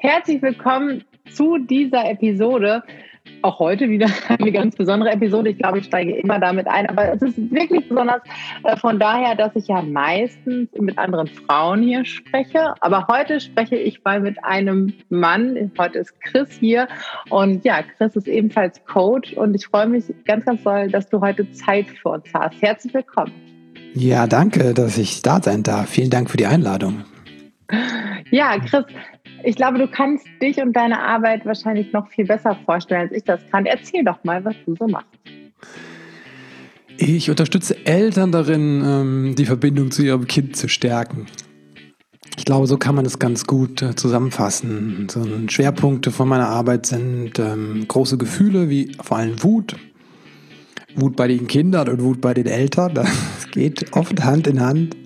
Herzlich willkommen zu dieser Episode. Auch heute wieder eine ganz besondere Episode. Ich glaube, ich steige immer damit ein, aber es ist wirklich besonders äh, von daher, dass ich ja meistens mit anderen Frauen hier spreche. Aber heute spreche ich mal mit einem Mann. Heute ist Chris hier und ja, Chris ist ebenfalls Coach und ich freue mich ganz, ganz doll, dass du heute Zeit für uns hast. Herzlich willkommen. Ja, danke, dass ich da sein darf. Vielen Dank für die Einladung. Ja, Chris, ich glaube, du kannst dich und deine Arbeit wahrscheinlich noch viel besser vorstellen, als ich das kann. Erzähl doch mal, was du so machst. Ich unterstütze Eltern darin, ähm, die Verbindung zu ihrem Kind zu stärken. Ich glaube, so kann man es ganz gut äh, zusammenfassen. So Schwerpunkte von meiner Arbeit sind ähm, große Gefühle wie vor allem Wut, Wut bei den Kindern und Wut bei den Eltern. Das geht oft Hand in Hand.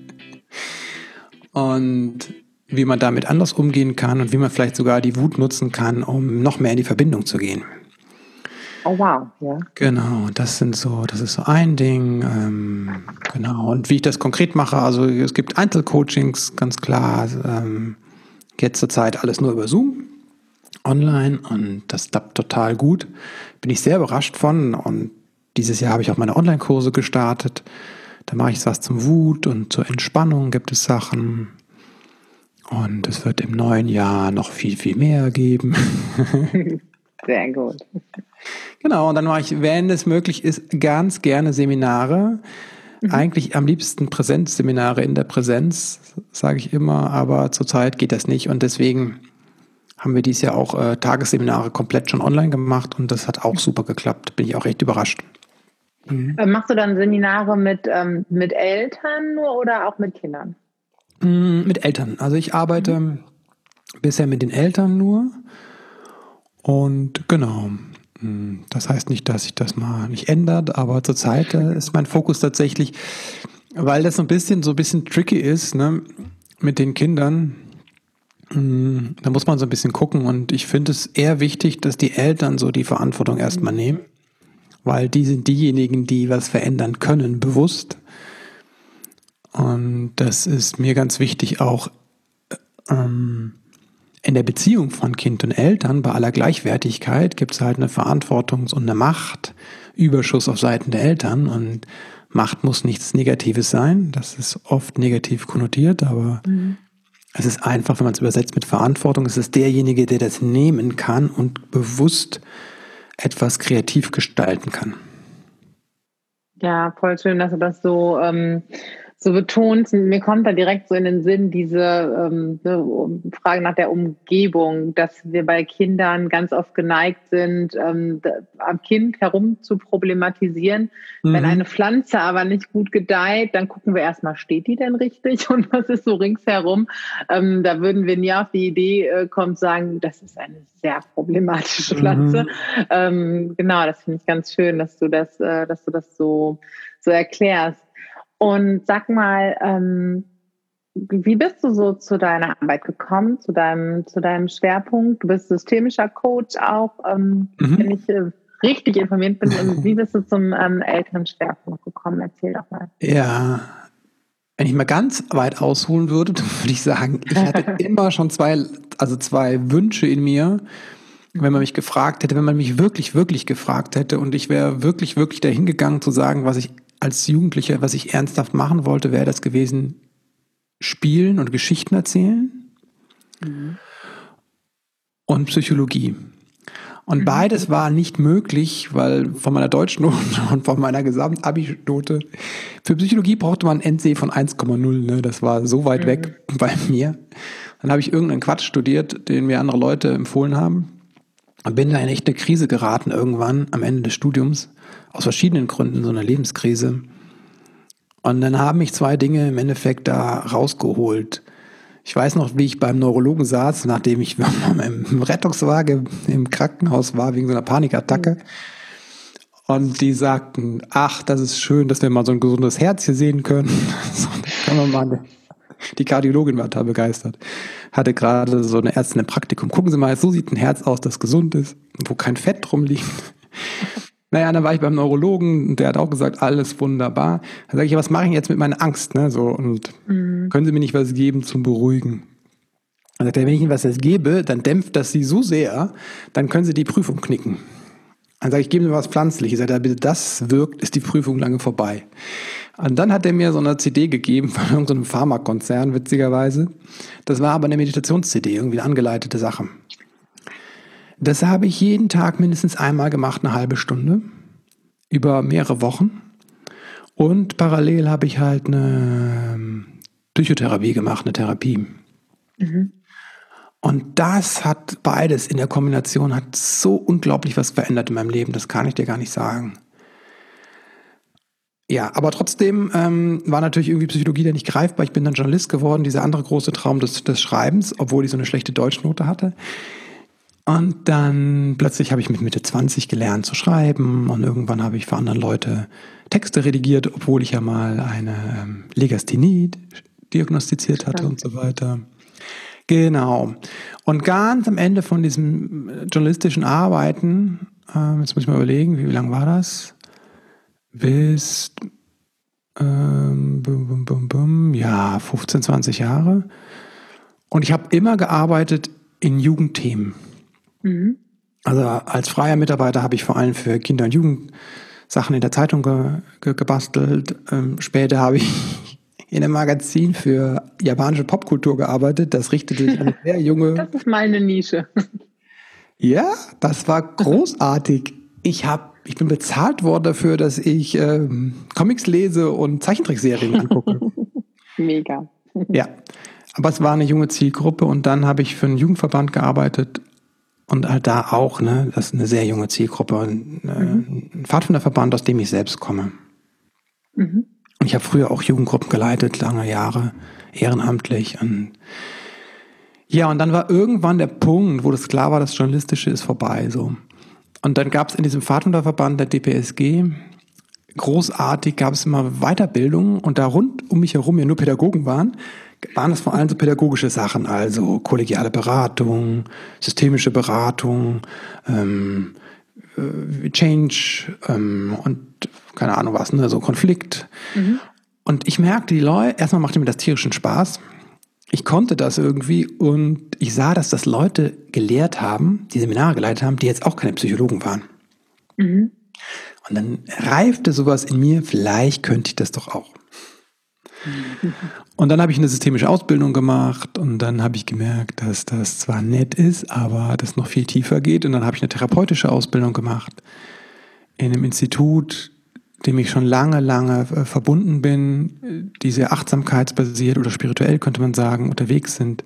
Und wie man damit anders umgehen kann und wie man vielleicht sogar die Wut nutzen kann, um noch mehr in die Verbindung zu gehen. Oh wow, ja. Genau, das sind so, das ist so ein Ding. Ähm, genau. Und wie ich das konkret mache, also es gibt Einzelcoachings, ganz klar. Ähm, jetzt zurzeit alles nur über Zoom online und das klappt total gut. Bin ich sehr überrascht von und dieses Jahr habe ich auch meine Online-Kurse gestartet. Da mache ich was zum Wut und zur Entspannung gibt es Sachen. Und es wird im neuen Jahr noch viel, viel mehr geben. Sehr gut. Genau, und dann mache ich, wenn es möglich ist, ganz gerne Seminare. Mhm. Eigentlich am liebsten Präsenzseminare in der Präsenz, sage ich immer, aber zurzeit geht das nicht und deswegen haben wir dieses Jahr auch äh, Tagesseminare komplett schon online gemacht und das hat auch super geklappt. Bin ich auch recht überrascht. Mhm. Äh, machst du dann Seminare mit, ähm, mit Eltern nur oder auch mit Kindern? Mm, mit Eltern. Also ich arbeite mhm. bisher mit den Eltern nur. Und genau. Mm, das heißt nicht, dass sich das mal nicht ändert, aber zurzeit äh, ist mein Fokus tatsächlich, weil das so ein bisschen so ein bisschen tricky ist, ne, mit den Kindern. Mm, da muss man so ein bisschen gucken und ich finde es eher wichtig, dass die Eltern so die Verantwortung erstmal mhm. nehmen weil die sind diejenigen, die was verändern können, bewusst. Und das ist mir ganz wichtig auch ähm, in der Beziehung von Kind und Eltern, bei aller Gleichwertigkeit, gibt es halt eine Verantwortungs- und eine Machtüberschuss auf Seiten der Eltern. Und Macht muss nichts Negatives sein. Das ist oft negativ konnotiert, aber mhm. es ist einfach, wenn man es übersetzt mit Verantwortung, es ist derjenige, der das nehmen kann und bewusst etwas kreativ gestalten kann. Ja, voll schön, dass du das so ähm, so betont, mir kommt da direkt so in den Sinn diese ähm, Frage nach der Umgebung, dass wir bei Kindern ganz oft geneigt sind, ähm, am Kind herum zu problematisieren. Mhm. Wenn eine Pflanze aber nicht gut gedeiht, dann gucken wir erstmal, steht die denn richtig und was ist so ringsherum? Ähm, da würden wir nie auf die Idee äh, kommen, sagen, das ist eine sehr problematische Pflanze. Mhm. Ähm, genau, das finde ich ganz schön, dass du das, äh, dass du das so, so erklärst. Und sag mal, ähm, wie bist du so zu deiner Arbeit gekommen, zu deinem, zu deinem Schwerpunkt? Du bist systemischer Coach auch, ähm, mhm. wenn ich äh, richtig informiert bin. Und wie bist du zum ähm, Elternschwerpunkt gekommen? Erzähl doch mal. Ja, wenn ich mal ganz weit ausholen würde, dann würde ich sagen, ich hatte immer schon zwei, also zwei Wünsche in mir, wenn man mich gefragt hätte, wenn man mich wirklich, wirklich gefragt hätte und ich wäre wirklich, wirklich dahin gegangen zu sagen, was ich als Jugendlicher, was ich ernsthaft machen wollte, wäre das gewesen, spielen und Geschichten erzählen mhm. und Psychologie. Und mhm. beides war nicht möglich, weil von meiner deutschen Note und von meiner Gesamtabi-Note, für Psychologie brauchte man ein NC von 1,0. Ne? Das war so weit mhm. weg bei mir. Dann habe ich irgendeinen Quatsch studiert, den mir andere Leute empfohlen haben. Und bin da in echte Krise geraten irgendwann am Ende des Studiums aus verschiedenen Gründen so eine Lebenskrise. Und dann haben mich zwei Dinge im Endeffekt da rausgeholt. Ich weiß noch, wie ich beim Neurologen saß, nachdem ich im Rettungswagen im Krankenhaus war wegen so einer Panikattacke. Und die sagten, ach, das ist schön, dass wir mal so ein gesundes Herz hier sehen können. Die Kardiologin war da begeistert. Hatte gerade so eine Ärztin im Praktikum. Gucken Sie mal, so sieht ein Herz aus, das gesund ist, wo kein Fett drum liegt. Naja, dann war ich beim Neurologen und der hat auch gesagt, alles wunderbar. Dann sage ich, was mache ich jetzt mit meiner Angst? Ne? So, und mhm. können Sie mir nicht was geben zum Beruhigen? Dann sagt er, wenn ich Ihnen was jetzt gebe, dann dämpft das Sie so sehr, dann können Sie die Prüfung knicken. Dann sage ich, geben Sie mir was Pflanzliches. Sagt er, bitte, das wirkt, ist die Prüfung lange vorbei. Und dann hat er mir so eine CD gegeben von irgendeinem Pharmakonzern, witzigerweise. Das war aber eine Meditations-CD, irgendwie eine angeleitete Sache. Das habe ich jeden Tag mindestens einmal gemacht, eine halbe Stunde, über mehrere Wochen. Und parallel habe ich halt eine ähm, Psychotherapie gemacht, eine Therapie. Mhm. Und das hat beides in der Kombination hat so unglaublich was verändert in meinem Leben. Das kann ich dir gar nicht sagen. Ja, aber trotzdem ähm, war natürlich irgendwie Psychologie da nicht greifbar. Ich bin dann Journalist geworden, dieser andere große Traum des, des Schreibens, obwohl ich so eine schlechte Deutschnote hatte. Und dann plötzlich habe ich mit Mitte 20 gelernt zu schreiben und irgendwann habe ich für andere Leute Texte redigiert, obwohl ich ja mal eine ähm, Legasthenie diagnostiziert hatte und so weiter. Genau. Und ganz am Ende von diesem journalistischen Arbeiten, äh, jetzt muss ich mal überlegen, wie, wie lang war das? Bis ähm, bum, bum, bum, bum, ja, 15, 20 Jahre. Und ich habe immer gearbeitet in Jugendthemen. Mhm. Also als freier Mitarbeiter habe ich vor allem für Kinder- und Jugendsachen in der Zeitung ge ge gebastelt. Ähm, später habe ich in einem Magazin für japanische Popkultur gearbeitet. Das richtete sich an sehr junge. Das ist meine Nische. Ja, das war großartig. Ich habe, ich bin bezahlt worden dafür, dass ich ähm, Comics lese und Zeichentrickserien angucke. Mega. Ja, aber es war eine junge Zielgruppe und dann habe ich für einen Jugendverband gearbeitet und halt da auch, ne, das ist eine sehr junge Zielgruppe äh, mhm. ein Pfadfinderverband, aus dem ich selbst komme. Mhm. Und ich habe früher auch Jugendgruppen geleitet, lange Jahre, ehrenamtlich. Und ja, und dann war irgendwann der Punkt, wo das klar war, das Journalistische ist vorbei. So. Und dann gab es in diesem Pfadfinderverband der DPSG, großartig gab es immer Weiterbildung und da rund um mich herum ja nur Pädagogen waren, waren es vor allem so pädagogische Sachen, also kollegiale Beratung, systemische Beratung, ähm, äh, Change ähm, und keine Ahnung was, ne, so Konflikt. Mhm. Und ich merkte, die Leute, erstmal machte mir das tierischen Spaß. Ich konnte das irgendwie und ich sah, dass das Leute gelehrt haben, die Seminare geleitet haben, die jetzt auch keine Psychologen waren. Mhm. Und dann reifte sowas in mir, vielleicht könnte ich das doch auch. Und dann habe ich eine systemische Ausbildung gemacht und dann habe ich gemerkt, dass das zwar nett ist, aber das noch viel tiefer geht. Und dann habe ich eine therapeutische Ausbildung gemacht in einem Institut, dem ich schon lange, lange äh, verbunden bin, die sehr achtsamkeitsbasiert oder spirituell, könnte man sagen, unterwegs sind.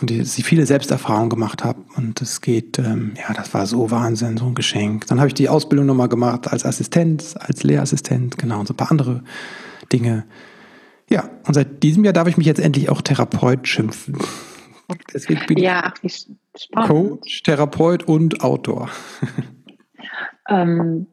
Und die, viele Selbsterfahrungen gemacht habe. Und es geht, ähm, ja, das war so Wahnsinn, so ein Geschenk. Dann habe ich die Ausbildung nochmal gemacht als Assistent, als Lehrassistent, genau, und so ein paar andere Dinge. Ja, und seit diesem Jahr darf ich mich jetzt endlich auch Therapeut schimpfen. Deswegen bin ja, ich Coach, Therapeut und Autor. Ähm,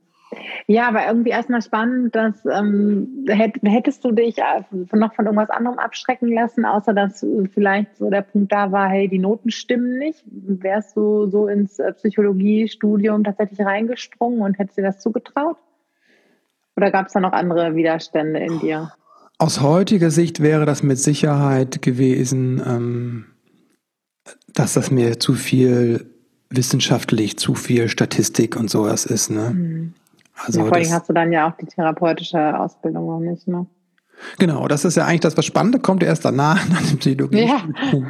ja, aber irgendwie erstmal spannend, dass ähm, hättest du dich äh, noch von irgendwas anderem abschrecken lassen, außer dass vielleicht so der Punkt da war, hey, die Noten stimmen nicht. Wärst du so ins äh, Psychologiestudium tatsächlich reingesprungen und hättest dir das zugetraut? Oder gab es da noch andere Widerstände in dir? Aus heutiger Sicht wäre das mit Sicherheit gewesen, ähm, dass das mir zu viel wissenschaftlich, zu viel Statistik und sowas ist. Ne? Mhm. Also ja, vor allem hast du dann ja auch die therapeutische Ausbildung noch nicht, ne? Genau, das ist ja eigentlich das, was Spannende kommt erst danach, nach dem Psychologie. Ja.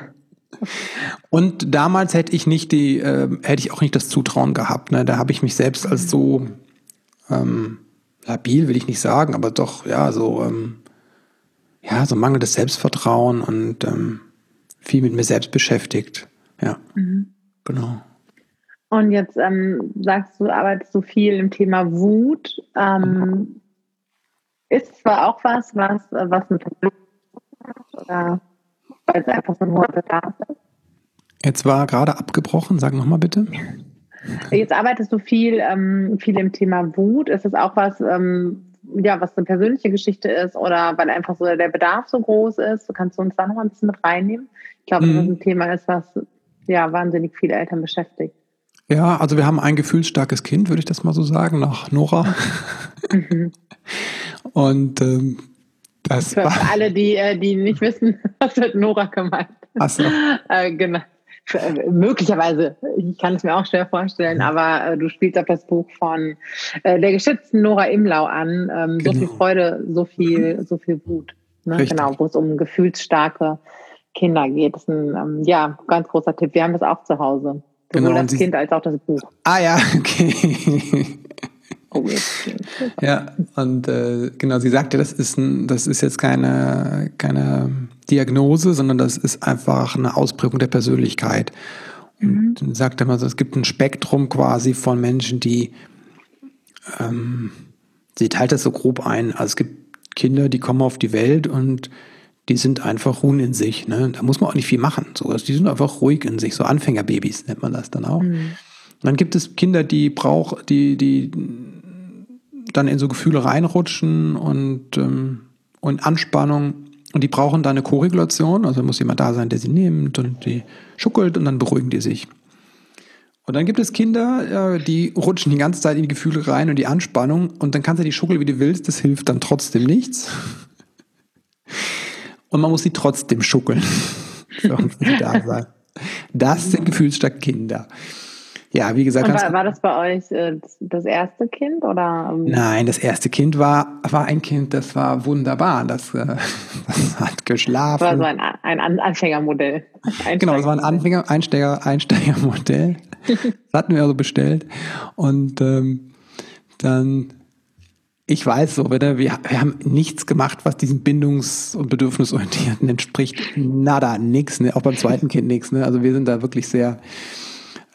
Und damals hätte ich nicht die, äh, hätte ich auch nicht das Zutrauen gehabt. Ne? Da habe ich mich selbst als so ähm, labil will ich nicht sagen, aber doch, ja, so, ähm, ja, so mangelndes Selbstvertrauen und ähm, viel mit mir selbst beschäftigt. Ja, mhm. genau. Und jetzt ähm, sagst du, arbeitest du viel im Thema Wut. Ähm, ist zwar auch was, was, was mit oder weil es einfach so ein hoher Bedarf ist? Jetzt war gerade abgebrochen, sag nochmal bitte. Jetzt arbeitest du viel, ähm, viel im Thema Wut. Ist es auch was, ähm, ja, was eine persönliche Geschichte ist oder weil einfach so der Bedarf so groß ist? Kannst du uns da noch ein bisschen mit reinnehmen? Ich glaube, mhm. das ein Thema ist, was ja wahnsinnig viele Eltern beschäftigt. Ja, also wir haben ein gefühlsstarkes Kind, würde ich das mal so sagen, nach Nora. Mhm. Und ähm, das Für war alle, die, äh, die nicht wissen, was wird Nora gemeint. Ach so. äh, genau. Äh, möglicherweise, ich kann es mir auch schwer vorstellen, mhm. aber äh, du spielst auf das Buch von äh, der geschätzten Nora Imlau an. Ähm, genau. So viel Freude, so viel, so viel Wut. Ne? Genau, wo es um gefühlsstarke Kinder geht. Das ist ein ähm, ja, ganz großer Tipp. Wir haben das auch zu Hause. Sowohl genau, das Kind als auch das Buch. Ah ja, okay. Oh, ja, und äh, genau, sie sagte, das ist ein, das ist jetzt keine, keine Diagnose, sondern das ist einfach eine Ausprägung der Persönlichkeit. Und mhm. sagte man, es gibt ein Spektrum quasi von Menschen, die ähm, sie teilt das so grob ein. Also es gibt Kinder, die kommen auf die Welt und die sind einfach ruhen in sich. Ne? Da muss man auch nicht viel machen. So. Also die sind einfach ruhig in sich. So Anfängerbabys nennt man das dann auch. Mhm. Dann gibt es Kinder, die brauchen, die, die dann in so Gefühle reinrutschen und, ähm, und Anspannung. Und die brauchen da eine Koregulation. Also muss jemand da sein, der sie nimmt und die schuckelt und dann beruhigen die sich. Und dann gibt es Kinder, die rutschen die ganze Zeit in die Gefühle rein und die Anspannung. Und dann kannst du die schuckeln, wie du willst. Das hilft dann trotzdem nichts. Und man muss sie trotzdem schuckeln. Das sind gefühlsstarke Kinder. Ja, wie gesagt. War, war, das bei euch äh, das erste Kind oder? Ähm? Nein, das erste Kind war, war ein Kind, das war wunderbar. Das, äh, das hat geschlafen. Das war so ein, ein Anfängermodell. Einsteiger genau, das war ein Anfänger, Einsteiger, Einsteigermodell. das hatten wir also bestellt. Und ähm, dann, ich weiß so, wir, wir haben nichts gemacht, was diesen Bindungs- und Bedürfnisorientierten entspricht. Nada, nix, ne? auch beim zweiten Kind nichts. Ne? Also wir sind da wirklich sehr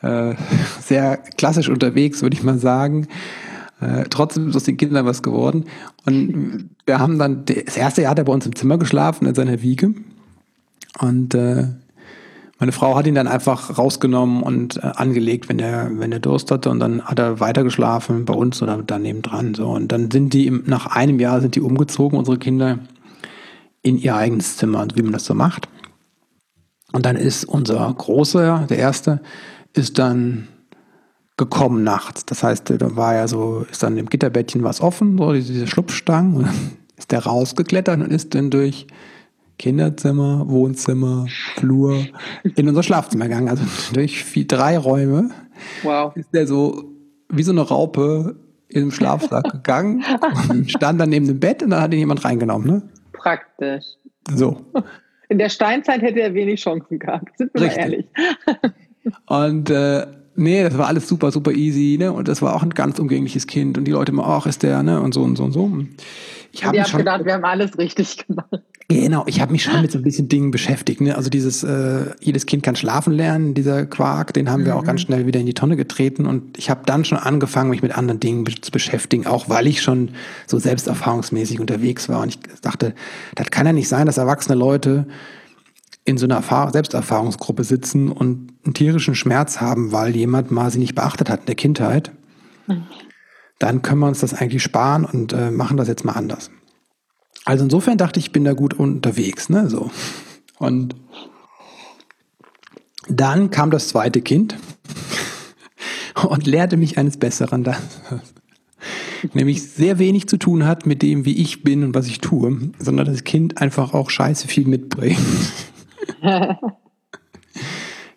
äh, sehr klassisch unterwegs, würde ich mal sagen. Äh, trotzdem ist aus den Kindern was geworden. Und wir haben dann, das erste Jahr hat er bei uns im Zimmer geschlafen, in seiner Wiege. Und äh, meine Frau hat ihn dann einfach rausgenommen und äh, angelegt, wenn er, wenn er Durst hatte. Und dann hat er weitergeschlafen bei uns oder daneben dran. So. Und dann sind die im, nach einem Jahr sind die umgezogen, unsere Kinder, in ihr eigenes Zimmer, wie man das so macht. Und dann ist unser Großer, der Erste, ist dann gekommen nachts. Das heißt, da war ja so, ist dann im Gitterbettchen was offen, so diese Schlupfstangen, und dann ist der rausgeklettert und ist dann durch Kinderzimmer, Wohnzimmer, Flur in unser Schlafzimmer gegangen. Also durch vier, drei Räume. Wow. Ist der so wie so eine Raupe in den Schlafsack gegangen und stand dann neben dem Bett und dann hat ihn jemand reingenommen, ne? Praktisch. So. In der Steinzeit hätte er wenig Chancen gehabt, sind wir Richtig. mal ehrlich. Und äh, nee, das war alles super, super easy, ne? Und das war auch ein ganz umgängliches Kind. Und die Leute immer, ach, ist der, ne? Und so und so und so. Ich habe schon gedacht, wir haben alles richtig gemacht. Genau, ich habe mich schon mit so ein bisschen Dingen beschäftigt. Ne? Also dieses, äh, jedes Kind kann schlafen lernen, dieser Quark, den haben wir mhm. auch ganz schnell wieder in die Tonne getreten. Und ich habe dann schon angefangen, mich mit anderen Dingen zu beschäftigen, auch weil ich schon so selbsterfahrungsmäßig unterwegs war. Und ich dachte, das kann ja nicht sein, dass erwachsene Leute in so einer Erfahr Selbsterfahrungsgruppe sitzen und einen tierischen Schmerz haben, weil jemand mal sie nicht beachtet hat in der Kindheit, mhm. dann können wir uns das eigentlich sparen und äh, machen das jetzt mal anders. Also insofern dachte ich, ich bin da gut unterwegs, ne, so. Und dann kam das zweite Kind und lehrte mich eines Besseren, das nämlich sehr wenig zu tun hat mit dem, wie ich bin und was ich tue, sondern das Kind einfach auch scheiße viel mitbringt.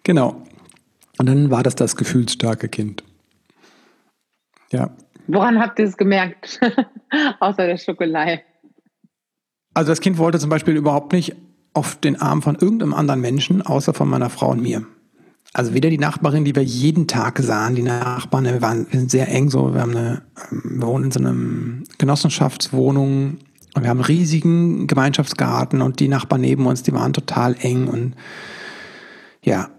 genau. Und dann war das das gefühlsstarke Kind. Ja. Woran habt ihr es gemerkt? Außer der Schokolei. Also das Kind wollte zum Beispiel überhaupt nicht auf den Arm von irgendeinem anderen Menschen, außer von meiner Frau und mir. Also weder die Nachbarin, die wir jeden Tag sahen, die Nachbarn, wir waren wir sind sehr eng so, wir haben eine, wir wohnen in so einer Genossenschaftswohnung und wir haben einen riesigen Gemeinschaftsgarten und die Nachbarn neben uns, die waren total eng und ja,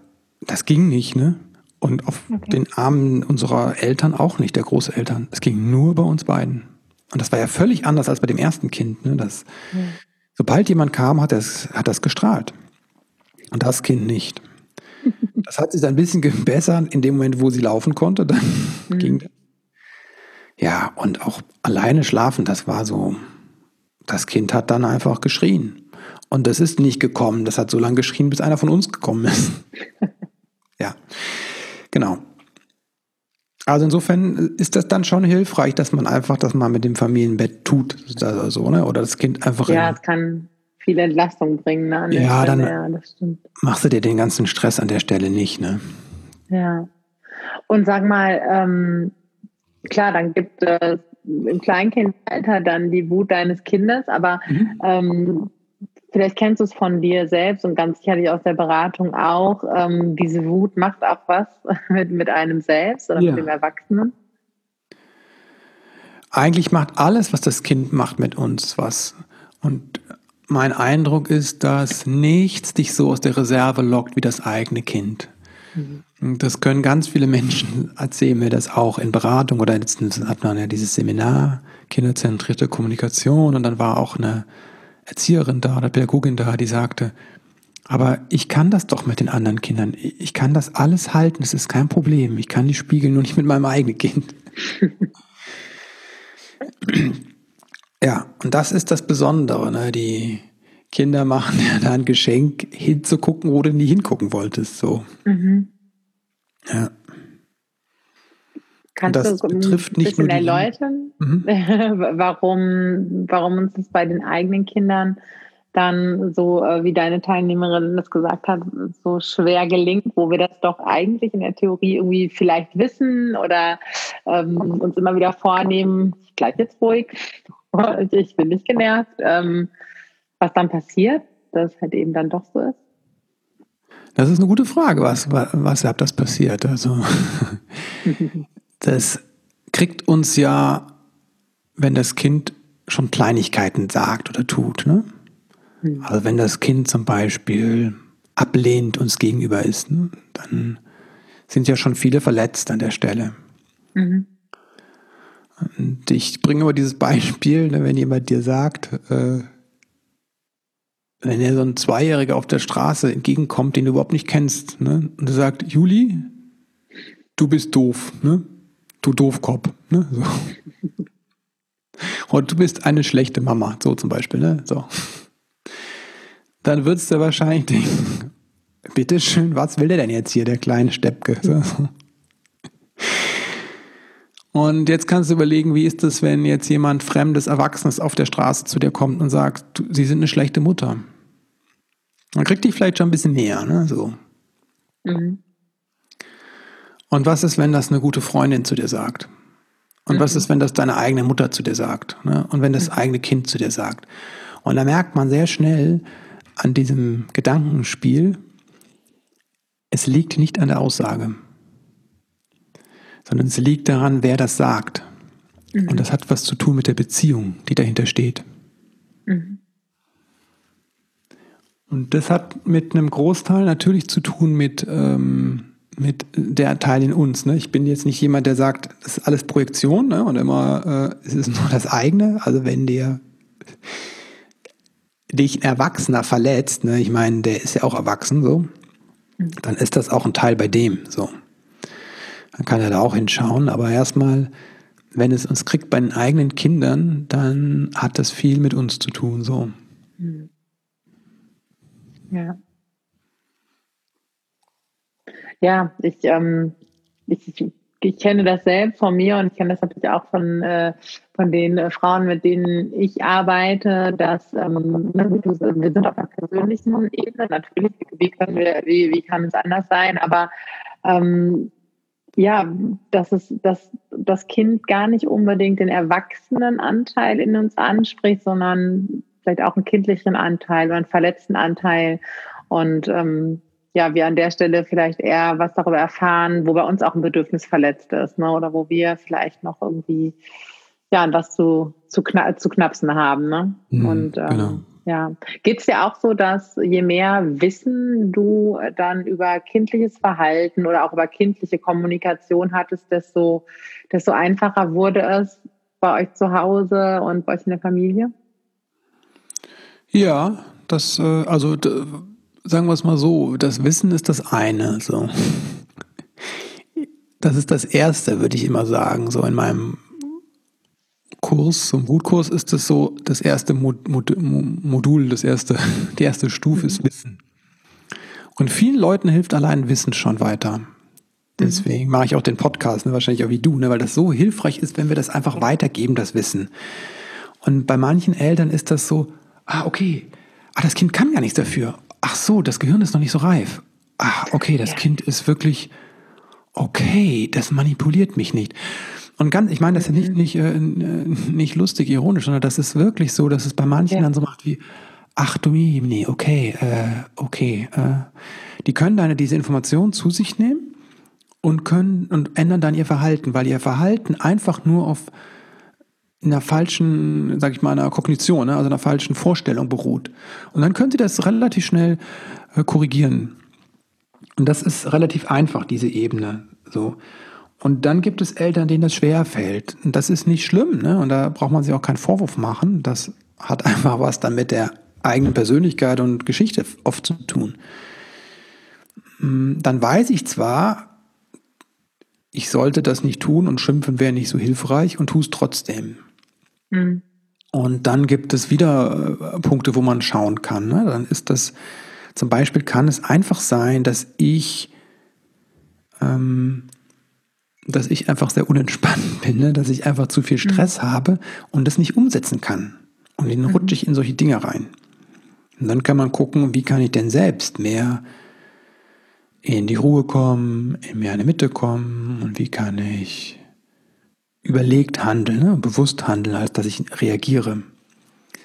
das ging nicht, ne? Und auf okay. den Armen unserer Eltern auch nicht, der Großeltern. Es ging nur bei uns beiden. Und das war ja völlig anders als bei dem ersten Kind. Ne? Das, ja. Sobald jemand kam, hat das, hat das gestrahlt. Und das Kind nicht. Das hat sich dann ein bisschen gebessert in dem Moment, wo sie laufen konnte. Dann mhm. ging das. Ja, und auch alleine schlafen, das war so, das Kind hat dann einfach geschrien. Und das ist nicht gekommen. Das hat so lange geschrien, bis einer von uns gekommen ist. ja, genau. Also insofern ist das dann schon hilfreich, dass man einfach das mal mit dem Familienbett tut, also, ne? oder das Kind einfach. Ja, es kann viel Entlastung bringen. Ne, ja, dann ja, machst du dir den ganzen Stress an der Stelle nicht. Ne? Ja. Und sag mal, ähm, klar, dann gibt es im Kleinkindalter dann die Wut deines Kindes, aber mhm. ähm, Vielleicht kennst du es von dir selbst und ganz sicherlich aus der Beratung auch. Ähm, diese Wut macht auch was mit, mit einem selbst oder ja. mit dem Erwachsenen. Eigentlich macht alles, was das Kind macht, mit uns was. Und mein Eindruck ist, dass nichts dich so aus der Reserve lockt wie das eigene Kind. Mhm. Das können ganz viele Menschen erzählen mir das auch in Beratung oder jetzt hat man ja dieses Seminar kinderzentrierte Kommunikation und dann war auch eine Erzieherin da oder Pädagogin da, die sagte, aber ich kann das doch mit den anderen Kindern. Ich kann das alles halten, es ist kein Problem. Ich kann die spiegeln, nur nicht mit meinem eigenen Kind. ja, und das ist das Besondere. Ne? Die Kinder machen ja da ein Geschenk, hinzugucken, wo du nie hingucken wolltest. So. Mhm. Ja. Kannst das du betrifft ein bisschen erläutern, mhm. warum, warum uns das bei den eigenen Kindern dann so, äh, wie deine Teilnehmerin das gesagt hat, so schwer gelingt, wo wir das doch eigentlich in der Theorie irgendwie vielleicht wissen oder ähm, uns immer wieder vornehmen, ich bleibe jetzt ruhig, ich bin nicht genervt, ähm, was dann passiert, dass es halt eben dann doch so ist. Das ist eine gute Frage, was, was, was das passiert. Also das kriegt uns ja, wenn das Kind schon Kleinigkeiten sagt oder tut. Ne? Mhm. Also wenn das Kind zum Beispiel ablehnt uns gegenüber ist, ne? dann sind ja schon viele verletzt an der Stelle. Mhm. Und ich bringe aber dieses Beispiel, ne, wenn jemand dir sagt, äh, wenn er so ein Zweijähriger auf der Straße entgegenkommt, den du überhaupt nicht kennst, ne, und er sagt, Juli, du bist doof, ne? du Doofkopf. Ne? So. Und du bist eine schlechte Mama, so zum Beispiel. Ne? So. Dann würdest du wahrscheinlich denken, bitteschön, was will der denn jetzt hier, der kleine Steppke? So. Und jetzt kannst du überlegen, wie ist es, wenn jetzt jemand Fremdes, Erwachsenes auf der Straße zu dir kommt und sagt, sie sind eine schlechte Mutter. Dann kriegt dich vielleicht schon ein bisschen näher, ne? So. Mhm. Und was ist, wenn das eine gute Freundin zu dir sagt? Und mhm. was ist, wenn das deine eigene Mutter zu dir sagt? Ne? Und wenn das mhm. eigene Kind zu dir sagt? Und da merkt man sehr schnell an diesem Gedankenspiel, es liegt nicht an der Aussage, sondern es liegt daran, wer das sagt. Mhm. Und das hat was zu tun mit der Beziehung, die dahinter steht. Mhm. Und das hat mit einem Großteil natürlich zu tun mit ähm, mit der Teil in uns. Ne? Ich bin jetzt nicht jemand, der sagt, das ist alles Projektion ne? und immer äh, es ist nur das eigene. Also wenn dir dich ein Erwachsener verletzt, ne? ich meine, der ist ja auch erwachsen so, dann ist das auch ein Teil bei dem so. Dann kann er da auch hinschauen, aber erstmal, wenn es uns kriegt bei den eigenen Kindern, dann hat das viel mit uns zu tun so. Hm. Ja. Ja, ich, ähm, ich, ich kenne das selbst von mir und ich kenne das natürlich auch von, äh, von den äh, Frauen, mit denen ich arbeite, dass ähm, wir sind auf einer persönlichen Ebene, natürlich, wie, können wir, wie, wie kann es anders sein, aber ähm, ja, dass es, dass das Kind gar nicht unbedingt den Erwachsenenanteil in uns anspricht, sondern vielleicht auch einen kindlichen Anteil oder einen verletzten Anteil. Und ähm, ja, wir an der Stelle vielleicht eher was darüber erfahren, wo bei uns auch ein Bedürfnis verletzt ist, ne? oder wo wir vielleicht noch irgendwie ja was zu, zu, kna zu knapsen haben. Ne? Mhm, Und ähm, genau. Ja, geht es dir auch so, dass je mehr Wissen du dann über kindliches Verhalten oder auch über kindliche Kommunikation hattest, desto, desto einfacher wurde es bei euch zu Hause und bei euch in der Familie? Ja, das, äh, also sagen wir es mal so, das Wissen ist das eine. So. Das ist das Erste, würde ich immer sagen. So in meinem Kurs, so im Gutkurs ist das so das erste Mod Mod Modul, das erste, die erste Stufe ist Wissen. Und vielen Leuten hilft allein Wissen schon weiter. Deswegen mache ich auch den Podcast, ne, wahrscheinlich auch wie du, ne, weil das so hilfreich ist, wenn wir das einfach weitergeben, das Wissen. Und bei manchen Eltern ist das so, ah, okay, ah, das Kind kann gar nichts dafür. Ach so, das Gehirn ist noch nicht so reif. Ah, okay, das ja. Kind ist wirklich, okay, das manipuliert mich nicht. Und ganz, ich meine das ist ja nicht, mhm. nicht, äh, nicht lustig, ironisch, sondern das ist wirklich so, dass es bei manchen ja. dann so macht wie, ach du nee, okay, äh, okay. Äh, die können dann diese Information zu sich nehmen und können und ändern dann ihr Verhalten, weil ihr Verhalten einfach nur auf einer falschen, sag ich mal, einer Kognition, ne, also einer falschen Vorstellung beruht. Und dann können sie das relativ schnell äh, korrigieren. Und das ist relativ einfach, diese Ebene. So. Und dann gibt es Eltern, denen das schwer fällt. Und das ist nicht schlimm, ne? Und da braucht man sich auch keinen Vorwurf machen. Das hat einfach was dann mit der eigenen Persönlichkeit und Geschichte oft zu tun. Mm, dann weiß ich zwar, ich sollte das nicht tun und schimpfen wäre nicht so hilfreich und tue es trotzdem. Mhm. Und dann gibt es wieder äh, Punkte, wo man schauen kann. Ne? Dann ist das, zum Beispiel kann es einfach sein, dass ich, ähm, dass ich einfach sehr unentspannt bin, ne? dass ich einfach zu viel Stress mhm. habe und das nicht umsetzen kann. Und dann mhm. rutsche ich in solche Dinge rein. Und dann kann man gucken, wie kann ich denn selbst mehr in die Ruhe kommen, in mehr in die Mitte kommen und wie kann ich überlegt handeln, ne, bewusst handeln, als dass ich reagiere.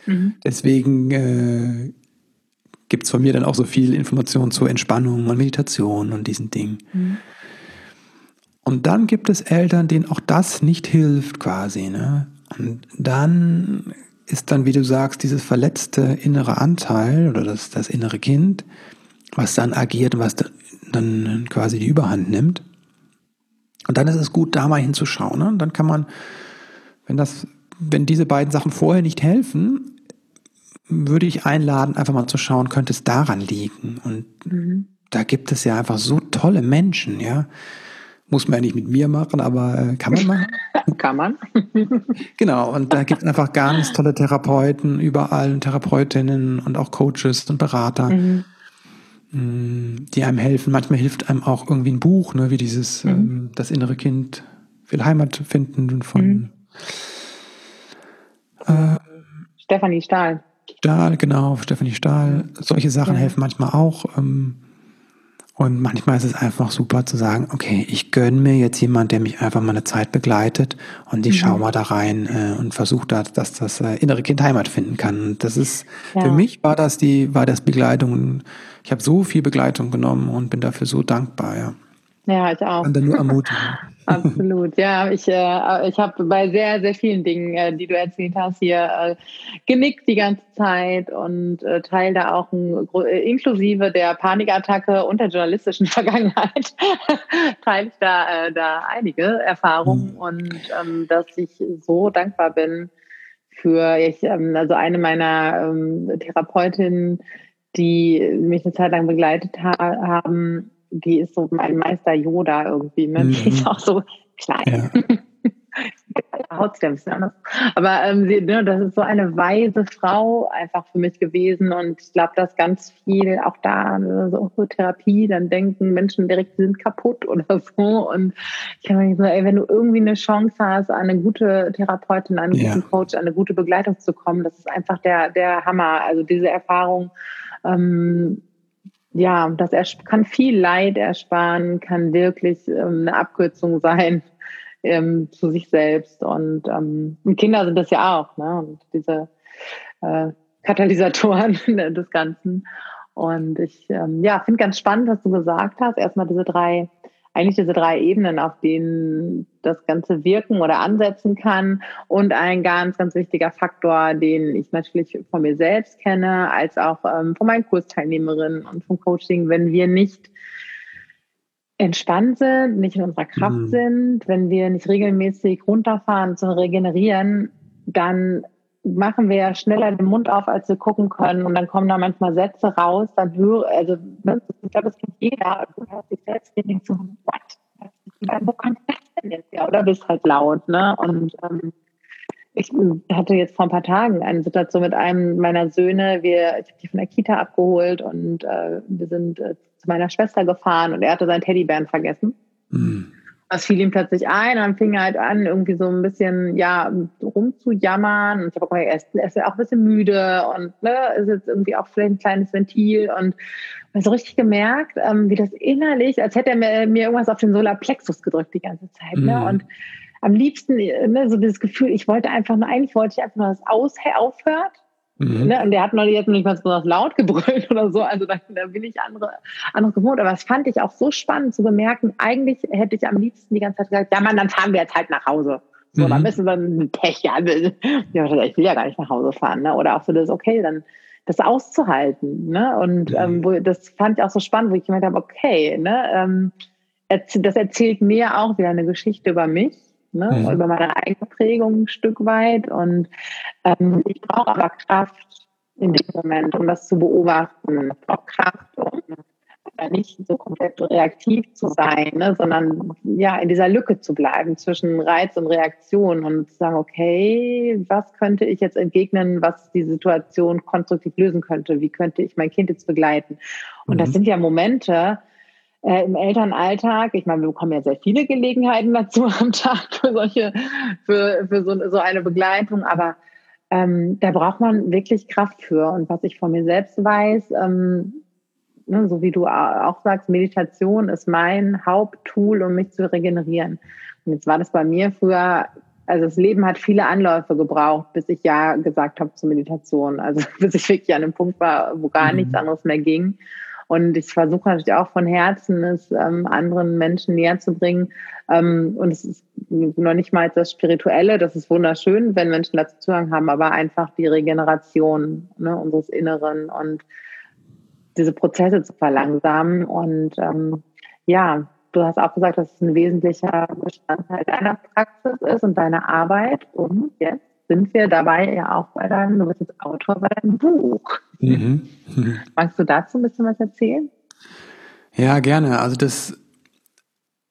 Mhm. Deswegen äh, gibt es von mir dann auch so viel Information zur Entspannung und Meditation und diesen Dingen. Mhm. Und dann gibt es Eltern, denen auch das nicht hilft quasi. Ne? Und dann ist dann, wie du sagst, dieses verletzte innere Anteil oder das, das innere Kind, was dann agiert und was dann quasi die Überhand nimmt. Und dann ist es gut, da mal hinzuschauen. Ne? dann kann man, wenn das, wenn diese beiden Sachen vorher nicht helfen, würde ich einladen, einfach mal zu schauen, könnte es daran liegen. Und mhm. da gibt es ja einfach so tolle Menschen, ja. Muss man ja nicht mit mir machen, aber äh, kann man machen. kann man. genau, und da gibt es einfach ganz tolle Therapeuten überall und Therapeutinnen und auch Coaches und Berater. Mhm Mm, die einem helfen. Manchmal hilft einem auch irgendwie ein Buch, ne, wie dieses mhm. ähm, Das innere Kind will Heimat finden von mhm. äh, Stefanie Stahl. Stahl, genau, Stefanie Stahl. Solche Sachen ja. helfen manchmal auch. Ähm, und manchmal ist es einfach super zu sagen, okay, ich gönne mir jetzt jemand, der mich einfach mal eine Zeit begleitet und ich mhm. schaue mal da rein äh, und versuche da, dass das äh, innere Kind Heimat finden kann. Das ist, ja. für mich war das die, war das Begleitung. Ich habe so viel Begleitung genommen und bin dafür so dankbar, ja. Ja, ich auch. Kann da nur ermutigen. Absolut, ja. Ich, äh, ich habe bei sehr, sehr vielen Dingen, äh, die du erzählt hast, hier äh, genickt die ganze Zeit und äh, teile da auch ein, äh, inklusive der Panikattacke und der journalistischen Vergangenheit, teile ich da, äh, da einige Erfahrungen mhm. und ähm, dass ich so dankbar bin für, ich, ähm, also eine meiner ähm, Therapeutinnen, die mich eine Zeit lang begleitet ha haben, die ist so mein Meister Yoda irgendwie. Ne? Mhm. Die ist auch so klein. Ja. Haut ein bisschen anders. Aber ähm, sie, ne, das ist so eine weise Frau einfach für mich gewesen. Und ich glaube, dass ganz viel auch da, ne, so Therapie, dann denken Menschen direkt, sie sind kaputt oder so. Und ich kann mir so, ey, wenn du irgendwie eine Chance hast, eine gute Therapeutin, einen ja. guten Coach, eine gute Begleitung zu kommen, das ist einfach der, der Hammer. Also diese Erfahrung, ähm, ja, das kann viel Leid ersparen, kann wirklich ähm, eine Abkürzung sein ähm, zu sich selbst. Und, ähm, Kinder sind das ja auch, ne? Und diese äh, Katalysatoren des Ganzen. Und ich ähm, ja, finde ganz spannend, was du gesagt hast. Erstmal diese drei eigentlich diese drei Ebenen, auf denen das Ganze wirken oder ansetzen kann. Und ein ganz, ganz wichtiger Faktor, den ich natürlich von mir selbst kenne, als auch ähm, von meinen Kursteilnehmerinnen und vom Coaching, wenn wir nicht entspannt sind, nicht in unserer Kraft mhm. sind, wenn wir nicht regelmäßig runterfahren zu regenerieren, dann machen wir ja schneller den Mund auf, als wir gucken können. Und dann kommen da manchmal Sätze raus, dann höre, also ne, ich glaube, das kennt jeder, du hörst dich selbst und denkst so, what? Wo kommt das denn jetzt ja? Oder bist halt laut, ne? Und ähm, ich hatte jetzt vor ein paar Tagen eine Situation mit einem meiner Söhne. Wir, ich habe die von der Kita abgeholt und äh, wir sind äh, zu meiner Schwester gefahren und er hatte seinen Teddybären vergessen. Mhm. Das fiel ihm plötzlich ein dann fing er halt an, irgendwie so ein bisschen, ja, rumzujammern. Und ich habe auch er ist, er ist auch ein bisschen müde und ne, ist jetzt irgendwie auch vielleicht ein kleines Ventil und so richtig gemerkt, ähm, wie das innerlich, als hätte er mir, mir irgendwas auf den Solarplexus gedrückt die ganze Zeit. Ne? Mhm. Und am liebsten, ne, so dieses Gefühl, ich wollte einfach nur, eigentlich wollte ich einfach nur, dass es aufhört. Mhm. Ne? Und der hat noch jetzt nicht mal besonders laut gebrüllt oder so. Also da, da bin ich andere, anderes gewohnt. Aber das fand ich auch so spannend zu bemerken. Eigentlich hätte ich am liebsten die ganze Zeit gesagt, ja Mann, dann fahren wir jetzt halt nach Hause. So, mhm. dann müssen wir ein Pech, ja. Ich will ja gar nicht nach Hause fahren. Ne? Oder auch so das, okay, dann das auszuhalten. Ne? Und mhm. ähm, wo, das fand ich auch so spannend, wo ich gemeint habe, okay, ne, ähm, das erzählt mir auch wieder eine Geschichte über mich ne? Mhm. über meine eigene Prägung ein Stück weit. Und ähm, ich brauche aber Kraft in dem Moment, um das zu beobachten. Ich brauche Kraft, um nicht so komplett reaktiv zu sein, ne, sondern ja in dieser Lücke zu bleiben zwischen Reiz und Reaktion und zu sagen, okay, was könnte ich jetzt entgegnen, was die Situation konstruktiv lösen könnte? Wie könnte ich mein Kind jetzt begleiten? Und mhm. das sind ja Momente, äh, im Elternalltag. Ich meine, wir bekommen ja sehr viele Gelegenheiten dazu am Tag für solche, für, für so, so eine Begleitung, aber ähm, da braucht man wirklich Kraft für. Und was ich von mir selbst weiß, ähm, ne, so wie du auch sagst, Meditation ist mein Haupttool, um mich zu regenerieren. Und jetzt war das bei mir früher also das Leben hat viele Anläufe gebraucht, bis ich ja gesagt habe zur Meditation. Also bis ich wirklich an einem Punkt war, wo gar mhm. nichts anderes mehr ging. Und ich versuche natürlich auch von Herzen, es ähm, anderen Menschen näher zu bringen. Ähm, und es ist noch nicht mal das Spirituelle, das ist wunderschön, wenn Menschen dazu Zugang haben, aber einfach die Regeneration ne, unseres Inneren und diese Prozesse zu verlangsamen. Und ähm, ja, du hast auch gesagt, dass es ein wesentlicher Bestandteil deiner Praxis ist und deiner Arbeit. Und jetzt sind wir dabei ja auch bei deinem, du bist jetzt Autor bei deinem Buch. Mhm. Mhm. Magst du dazu ein bisschen was erzählen? Ja, gerne. Also das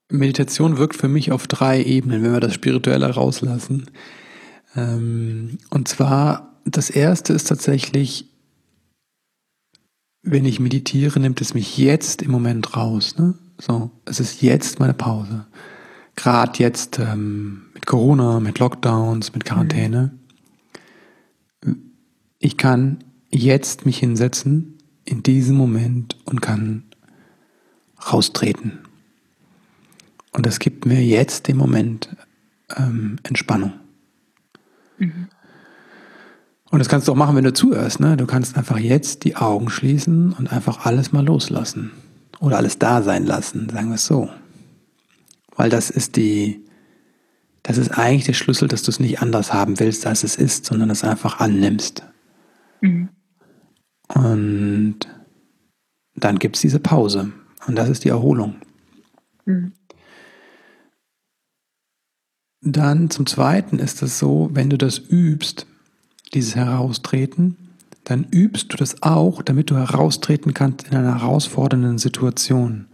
Meditation wirkt für mich auf drei Ebenen, wenn wir das Spirituelle rauslassen. Ähm, und zwar, das erste ist tatsächlich, wenn ich meditiere, nimmt es mich jetzt im Moment raus. Ne? So, es ist jetzt meine Pause. Gerade jetzt ähm, mit Corona, mit Lockdowns, mit Quarantäne. Ich kann jetzt mich hinsetzen, in diesem Moment und kann raustreten. Und das gibt mir jetzt im Moment ähm, Entspannung. Mhm. Und das kannst du auch machen, wenn du zuhörst. Ne? Du kannst einfach jetzt die Augen schließen und einfach alles mal loslassen. Oder alles da sein lassen, sagen wir es so. Weil das ist die, das ist eigentlich der Schlüssel, dass du es nicht anders haben willst, als es ist, sondern es einfach annimmst. Mhm. Und dann gibt es diese Pause. Und das ist die Erholung. Mhm. Dann zum Zweiten ist es so, wenn du das übst, dieses Heraustreten, dann übst du das auch, damit du heraustreten kannst in einer herausfordernden Situation.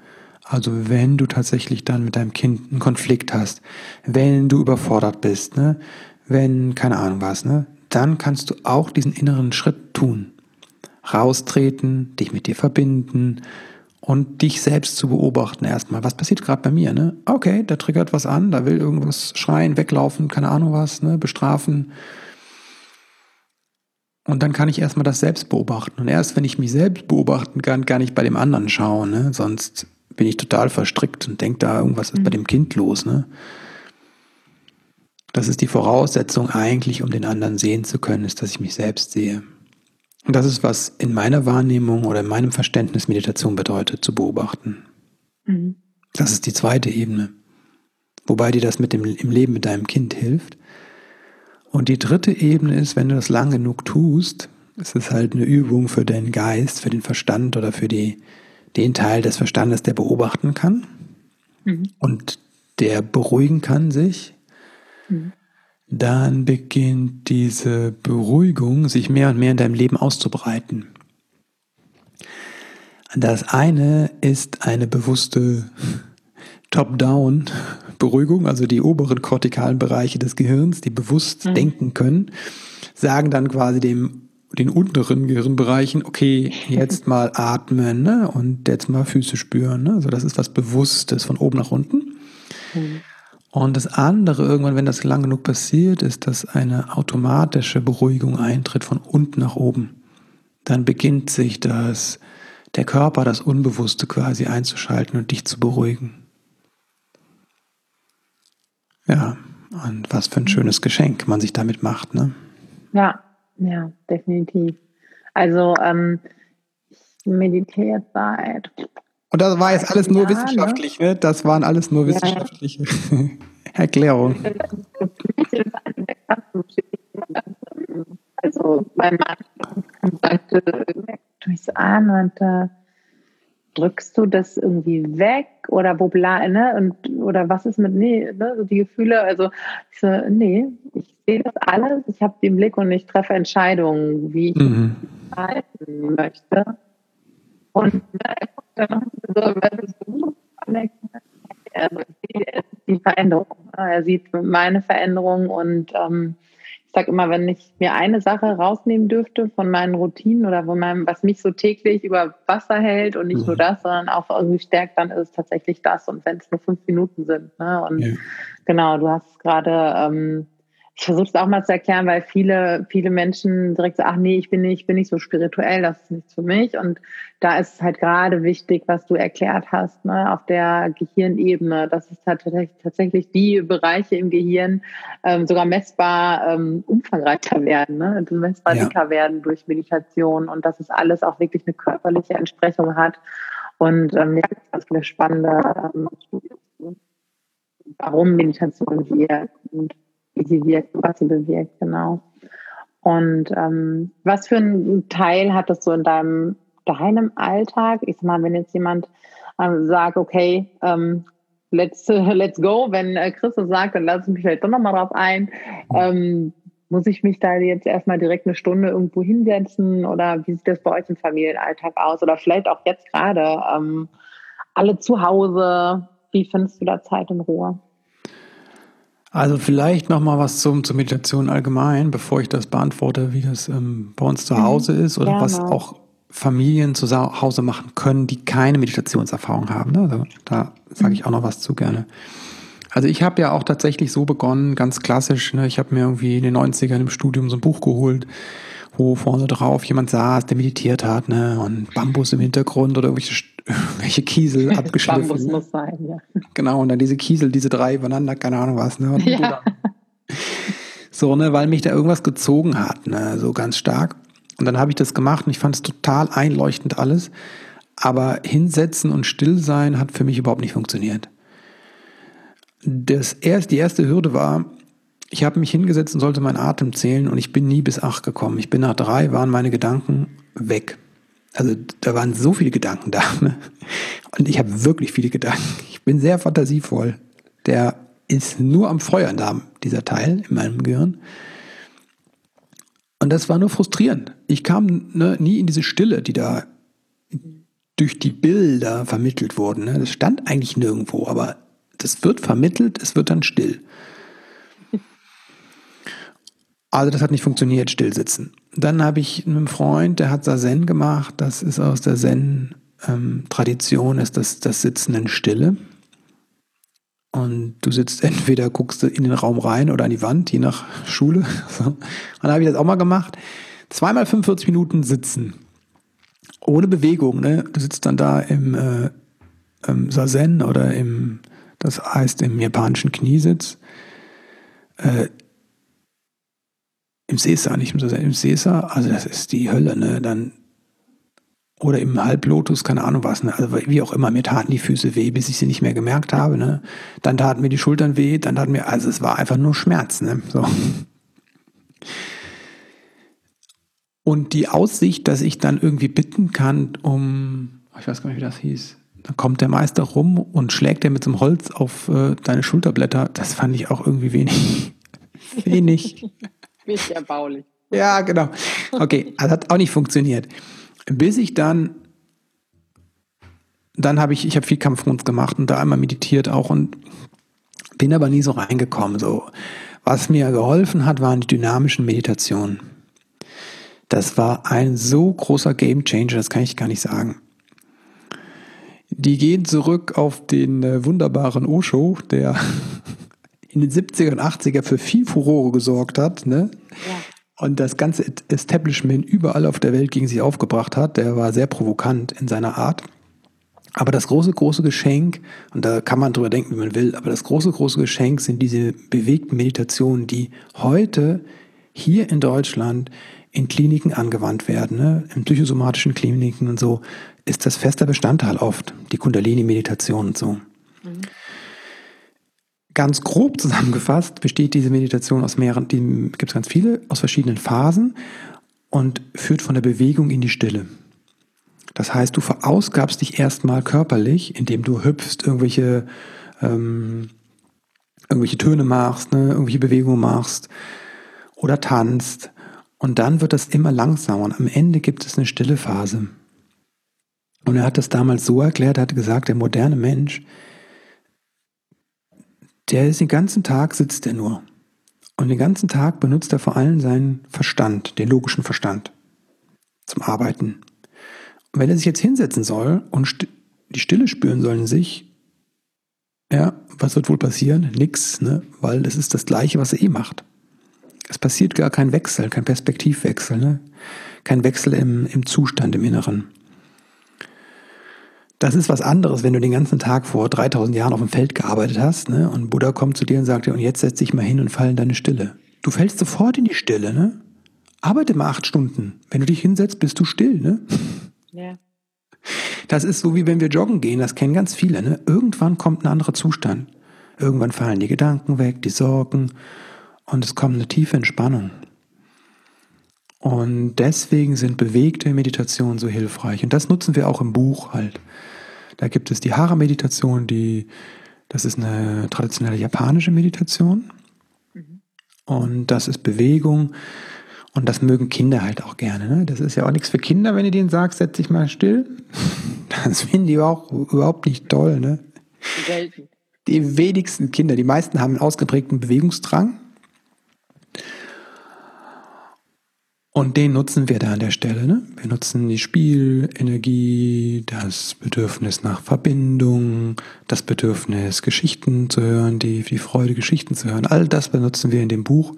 Also wenn du tatsächlich dann mit deinem Kind einen Konflikt hast, wenn du überfordert bist, ne, wenn keine Ahnung was, ne, dann kannst du auch diesen inneren Schritt tun. Raustreten, dich mit dir verbinden und dich selbst zu beobachten erstmal. Was passiert gerade bei mir? Ne? Okay, da triggert was an, da will irgendwas schreien, weglaufen, keine Ahnung was, ne, bestrafen. Und dann kann ich erstmal das selbst beobachten. Und erst wenn ich mich selbst beobachten kann, kann ich bei dem anderen schauen. Ne? Sonst bin ich total verstrickt und denke da, irgendwas ist mhm. bei dem Kind los. Ne? Das ist die Voraussetzung eigentlich, um den anderen sehen zu können, ist, dass ich mich selbst sehe. Und das ist, was in meiner Wahrnehmung oder in meinem Verständnis Meditation bedeutet, zu beobachten. Mhm. Das ist die zweite Ebene. Wobei dir das mit dem, im Leben mit deinem Kind hilft. Und die dritte Ebene ist, wenn du das lang genug tust, ist es halt eine Übung für deinen Geist, für den Verstand oder für die, den Teil des Verstandes, der beobachten kann mhm. und der beruhigen kann sich dann beginnt diese Beruhigung sich mehr und mehr in deinem Leben auszubreiten. Das eine ist eine bewusste Top-Down-Beruhigung, also die oberen kortikalen Bereiche des Gehirns, die bewusst mhm. denken können, sagen dann quasi dem den unteren Gehirnbereichen, okay, jetzt mal atmen ne? und jetzt mal Füße spüren. Ne? Also das ist was Bewusstes von oben nach unten. Mhm. Und das andere, irgendwann, wenn das lang genug passiert, ist, dass eine automatische Beruhigung eintritt von unten nach oben. Dann beginnt sich das, der Körper, das Unbewusste quasi einzuschalten und dich zu beruhigen. Ja, und was für ein schönes Geschenk man sich damit macht, ne? Ja, ja, definitiv. Also, ähm, ich meditiere seit und das war jetzt alles nur ja, ne? wissenschaftlich, ne? Das waren alles nur wissenschaftliche ja. Erklärungen. Also mein Mann sagte, durchs An und äh, drückst du das irgendwie weg oder wo ne? Und oder was ist mit nee, ne? So die Gefühle, also ich so, nee, ich sehe das alles, ich habe den Blick und ich treffe Entscheidungen, wie ich mhm. halten möchte. Und ne, er sieht die Veränderung. Er sieht meine Veränderung und ähm, ich sage immer, wenn ich mir eine Sache rausnehmen dürfte von meinen Routinen oder von meinem, was mich so täglich über Wasser hält und nicht mhm. nur das, sondern auch irgendwie stärkt, dann ist es tatsächlich das. Und wenn es nur fünf Minuten sind. Ne? Und ja. genau, du hast gerade ähm, ich versuche es auch mal zu erklären, weil viele, viele Menschen direkt sagen, ach nee, ich bin nicht, bin nicht so spirituell, das ist nichts für mich. Und da ist es halt gerade wichtig, was du erklärt hast, ne, auf der Gehirnebene, dass es tatsächlich, tatsächlich die Bereiche im Gehirn ähm, sogar messbar ähm, umfangreicher werden, ne, messbar ja. dicker werden durch Meditation und dass es alles auch wirklich eine körperliche Entsprechung hat. Und ähm, ja, das ist eine spannende ähm, warum Meditation wirkt und sie wirkt, was sie bewirkt, genau. Und ähm, was für einen Teil hat das so in deinem, deinem Alltag? Ich sag mal, wenn jetzt jemand ähm, sagt, okay, ähm, let's, let's go, wenn äh, Christus sagt, dann lass ich mich vielleicht doch nochmal drauf ein. Ähm, muss ich mich da jetzt erstmal direkt eine Stunde irgendwo hinsetzen oder wie sieht das bei euch im Familienalltag aus? Oder vielleicht auch jetzt gerade ähm, alle zu Hause. Wie findest du da Zeit und Ruhe? Also vielleicht noch mal was zum, zur Meditation allgemein, bevor ich das beantworte, wie das ähm, bei uns zu mhm. Hause ist oder Gerne. was auch Familien zu Hause machen können, die keine Meditationserfahrung haben. Ne? Also da sage mhm. ich auch noch was zu gerne. Also ich habe ja auch tatsächlich so begonnen, ganz klassisch. Ne? Ich habe mir irgendwie in den 90ern im Studium so ein Buch geholt, wo vorne drauf jemand saß, der meditiert hat, ne? Und Bambus im Hintergrund oder irgendwelche, irgendwelche Kiesel abgeschliffen. Bambus muss sein, ja. Genau, und dann diese Kiesel, diese drei übereinander, keine Ahnung was, ne? Und ja. So, ne, weil mich da irgendwas gezogen hat, ne, so ganz stark. Und dann habe ich das gemacht und ich fand es total einleuchtend alles. Aber hinsetzen und still sein hat für mich überhaupt nicht funktioniert. Das erst, die erste Hürde war, ich habe mich hingesetzt und sollte meinen Atem zählen und ich bin nie bis acht gekommen. Ich bin nach drei, waren meine Gedanken weg. Also da waren so viele Gedanken da. Und ich habe wirklich viele Gedanken. Ich bin sehr fantasievoll. Der ist nur am Feuern da, dieser Teil in meinem Gehirn. Und das war nur frustrierend. Ich kam ne, nie in diese Stille, die da durch die Bilder vermittelt wurden. Ne? Das stand eigentlich nirgendwo, aber das wird vermittelt, es wird dann still. Also das hat nicht funktioniert, stillsitzen. Dann habe ich einen Freund, der hat Zen gemacht. Das ist aus der Zen-Tradition, ist das, das Sitzen in Stille. Und du sitzt entweder, guckst du in den Raum rein oder an die Wand, je nach Schule. Und dann habe ich das auch mal gemacht. Zweimal 45 Minuten sitzen. Ohne Bewegung. Ne? Du sitzt dann da im, äh, im Sazen oder im, das heißt im japanischen Kniesitz. Äh, im Sesa, nicht im Sesa, also das ist die Hölle, ne? Dann oder im Halblotus, keine Ahnung was, ne? Also wie auch immer, mir taten die Füße weh, bis ich sie nicht mehr gemerkt habe, ne? Dann taten mir die Schultern weh, dann taten mir, also es war einfach nur Schmerz, ne? So. Und die Aussicht, dass ich dann irgendwie bitten kann, um, ich weiß gar nicht, wie das hieß, dann kommt der Meister rum und schlägt er mit so einem Holz auf äh, deine Schulterblätter, das fand ich auch irgendwie wenig. wenig. Wenig erbaulich. Ja, genau. Okay, also hat auch nicht funktioniert. Bis ich dann, dann habe ich, ich habe viel Kampfkunst gemacht und da einmal meditiert auch und bin aber nie so reingekommen. So, was mir geholfen hat, waren die dynamischen Meditationen. Das war ein so großer Game Changer, das kann ich gar nicht sagen. die gehen zurück auf den äh, wunderbaren Osho, der in den 70er und 80er für viel Furore gesorgt hat, ne? Ja. Und das ganze Establishment überall auf der Welt gegen sich aufgebracht hat. Der war sehr provokant in seiner Art. Aber das große, große Geschenk, und da kann man drüber denken, wie man will, aber das große, große Geschenk sind diese bewegten Meditationen, die heute hier in Deutschland in Kliniken angewandt werden, ne? in psychosomatischen Kliniken und so, ist das fester Bestandteil oft, die Kundalini-Meditation und so. Mhm. Ganz grob zusammengefasst besteht diese Meditation aus mehreren, gibt es ganz viele, aus verschiedenen Phasen und führt von der Bewegung in die Stille. Das heißt, du verausgabst dich erstmal körperlich, indem du hüpfst, irgendwelche, ähm, irgendwelche Töne machst, ne, irgendwelche Bewegungen machst oder tanzt. Und dann wird das immer langsamer und am Ende gibt es eine stille Phase. Und er hat das damals so erklärt, er hat gesagt, der moderne Mensch, der ist den ganzen Tag, sitzt er nur. Und den ganzen Tag benutzt er vor allem seinen Verstand, den logischen Verstand, zum Arbeiten. Und wenn er sich jetzt hinsetzen soll und st die Stille spüren soll in sich, ja, was wird wohl passieren? Nix, ne? weil es ist das Gleiche, was er eh macht. Es passiert gar kein Wechsel, kein Perspektivwechsel, ne? kein Wechsel im, im Zustand, im Inneren. Das ist was anderes, wenn du den ganzen Tag vor 3000 Jahren auf dem Feld gearbeitet hast ne? und Buddha kommt zu dir und sagt dir, und jetzt setz dich mal hin und fall in deine Stille. Du fällst sofort in die Stille, ne? Arbeite mal acht Stunden. Wenn du dich hinsetzt, bist du still, ne? Ja. Das ist so, wie wenn wir joggen gehen, das kennen ganz viele, ne? Irgendwann kommt ein anderer Zustand. Irgendwann fallen die Gedanken weg, die Sorgen und es kommt eine tiefe Entspannung. Und deswegen sind bewegte Meditationen so hilfreich. Und das nutzen wir auch im Buch halt. Da gibt es die Hara-Meditation, die, das ist eine traditionelle japanische Meditation. Mhm. Und das ist Bewegung. Und das mögen Kinder halt auch gerne. Ne? Das ist ja auch nichts für Kinder, wenn ihr denen sagst, setz dich mal still. Das finden die auch überhaupt nicht toll. Ne? Die wenigsten Kinder, die meisten haben einen ausgeprägten Bewegungsdrang. Und den nutzen wir da an der Stelle. Ne? Wir nutzen die Spielenergie, das Bedürfnis nach Verbindung, das Bedürfnis, Geschichten zu hören, die, die Freude, Geschichten zu hören. All das benutzen wir in dem Buch,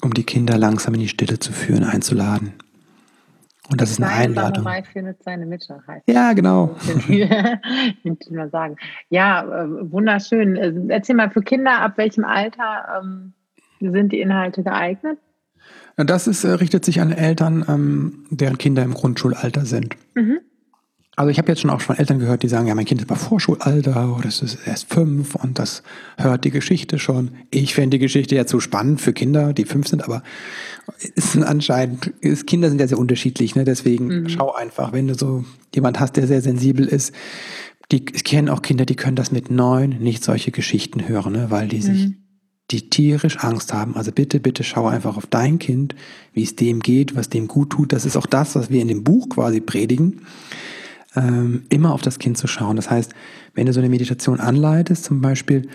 um die Kinder langsam in die Stille zu führen, einzuladen. Und das ist eine Einladung. Samurai findet seine Mitte. Heißt ja, genau. ich mal sagen. Ja, äh, wunderschön. Äh, erzähl mal für Kinder, ab welchem Alter ähm, sind die Inhalte geeignet? Das ist, äh, richtet sich an Eltern, ähm, deren Kinder im Grundschulalter sind. Mhm. Also ich habe jetzt schon auch von Eltern gehört, die sagen, ja, mein Kind ist bei Vorschulalter oder es ist erst fünf und das hört die Geschichte schon. Ich fände die Geschichte ja zu spannend für Kinder, die fünf sind, aber ist anscheinend, ist, Kinder sind ja sehr unterschiedlich, ne? deswegen mhm. schau einfach, wenn du so jemand hast, der sehr sensibel ist, die kennen auch Kinder, die können das mit neun nicht solche Geschichten hören, ne? weil die sich mhm die tierisch Angst haben. Also bitte, bitte schau einfach auf dein Kind, wie es dem geht, was dem gut tut. Das ist auch das, was wir in dem Buch quasi predigen. Ähm, immer auf das Kind zu schauen. Das heißt, wenn du so eine Meditation anleitest, zum Beispiel,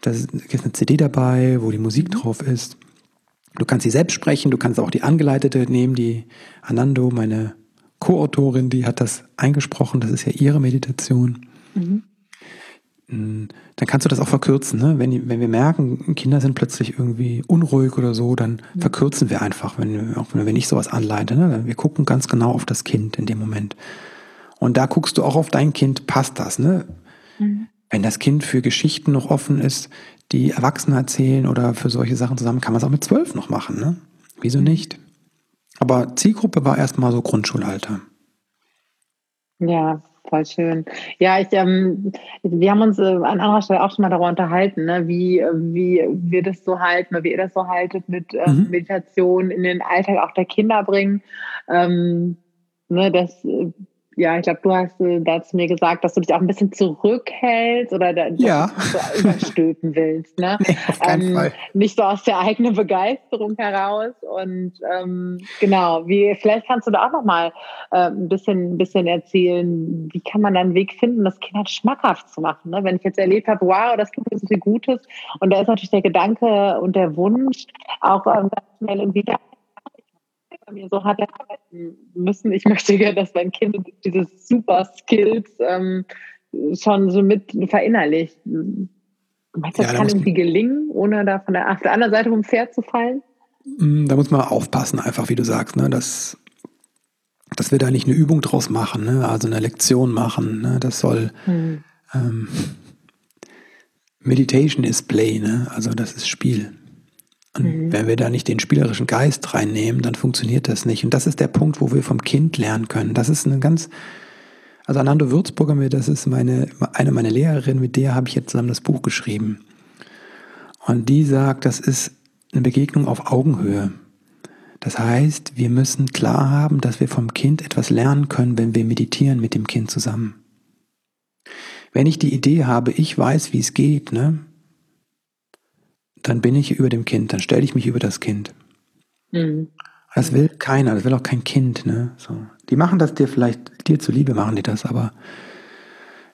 da ist eine CD dabei, wo die Musik drauf ist. Du kannst sie selbst sprechen, du kannst auch die angeleitete nehmen, die Anando, meine Co-Autorin, die hat das eingesprochen, das ist ja ihre Meditation. Mhm. Dann kannst du das auch verkürzen. Ne? Wenn, wenn wir merken, Kinder sind plötzlich irgendwie unruhig oder so, dann mhm. verkürzen wir einfach, wenn, auch wenn ich sowas anleite. Ne? Wir gucken ganz genau auf das Kind in dem Moment. Und da guckst du auch auf dein Kind, passt das? Ne? Mhm. Wenn das Kind für Geschichten noch offen ist, die Erwachsene erzählen oder für solche Sachen zusammen, kann man es auch mit zwölf noch machen. Ne? Wieso mhm. nicht? Aber Zielgruppe war erstmal so Grundschulalter. Ja, voll schön. Ja, ich, ähm, wir haben uns äh, an anderer Stelle auch schon mal darüber unterhalten, ne, wie, wie wir das so halten, wie ihr das so haltet mit äh, mhm. Meditation in den Alltag auch der Kinder bringen. Ähm, ne, das äh, ja, ich glaube, du hast äh, da zu mir gesagt, dass du dich auch ein bisschen zurückhältst oder da, ja. so überstülpen willst. Ne? Nee, auf keinen ähm, Fall. Nicht so aus der eigenen Begeisterung heraus. Und ähm, genau, wie, vielleicht kannst du da auch noch mal äh, ein, bisschen, ein bisschen erzählen, wie kann man da einen Weg finden, das Kind halt schmackhaft zu machen. Ne? Wenn ich jetzt erlebt habe, wow, das tut mir so viel Gutes. Und da ist natürlich der Gedanke und der Wunsch auch ähm, schnell irgendwie da bei mir so hart arbeiten müssen. Ich möchte gerne, dass mein Kind diese super Skills ähm, schon so mit verinnerlicht. Meinst du, das ja, kann irgendwie gelingen, ohne da von der, auf der anderen Seite vom Pferd zu fallen? Mm, da muss man aufpassen, einfach wie du sagst, ne, dass, dass wir da nicht eine Übung draus machen, ne, also eine Lektion machen. Ne, das soll hm. ähm, Meditation ist Play, ne, also das ist Spiel. Und mhm. wenn wir da nicht den spielerischen Geist reinnehmen, dann funktioniert das nicht. Und das ist der Punkt, wo wir vom Kind lernen können. Das ist eine ganz, also Anando Würzburger, das ist meine, eine meiner Lehrerinnen, mit der habe ich jetzt zusammen das Buch geschrieben. Und die sagt, das ist eine Begegnung auf Augenhöhe. Das heißt, wir müssen klar haben, dass wir vom Kind etwas lernen können, wenn wir meditieren mit dem Kind zusammen. Wenn ich die Idee habe, ich weiß, wie es geht, ne, dann bin ich über dem Kind, dann stelle ich mich über das Kind. Mhm. Das will keiner, das will auch kein Kind. Ne? So. Die machen das dir vielleicht, dir zuliebe machen die das, aber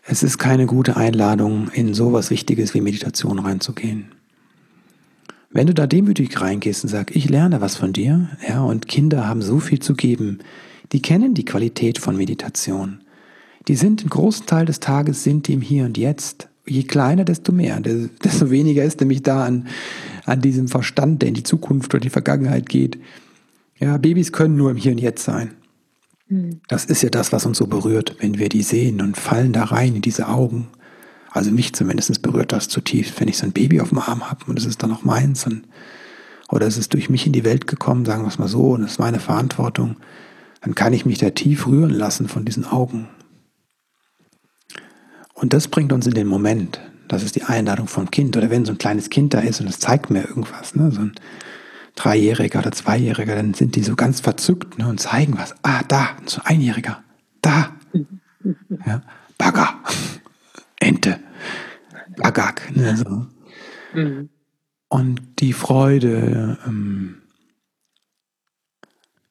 es ist keine gute Einladung, in sowas Wichtiges wie Meditation reinzugehen. Wenn du da demütig reingehst und sagst, ich lerne was von dir, ja, und Kinder haben so viel zu geben, die kennen die Qualität von Meditation. Die sind den großen Teil des Tages sind die im Hier und Jetzt je kleiner, desto mehr. Desto weniger ist nämlich da an, an diesem Verstand, der in die Zukunft oder die Vergangenheit geht. Ja, Babys können nur im Hier und Jetzt sein. Hm. Das ist ja das, was uns so berührt, wenn wir die sehen und fallen da rein in diese Augen. Also mich zumindest berührt das zutiefst, wenn ich so ein Baby auf dem Arm habe und es ist dann auch meins. Und, oder es ist durch mich in die Welt gekommen, sagen wir es mal so, und es ist meine Verantwortung, dann kann ich mich da tief rühren lassen von diesen Augen. Und das bringt uns in den Moment. Das ist die Einladung vom Kind. Oder wenn so ein kleines Kind da ist und es zeigt mir irgendwas, ne? so ein Dreijähriger oder Zweijähriger, dann sind die so ganz verzückt ne? und zeigen was. Ah, da, so ein Einjähriger. Da. Ja. Bagger. Ente. Bagak. Ne? So. Mhm. Und die Freude, ähm,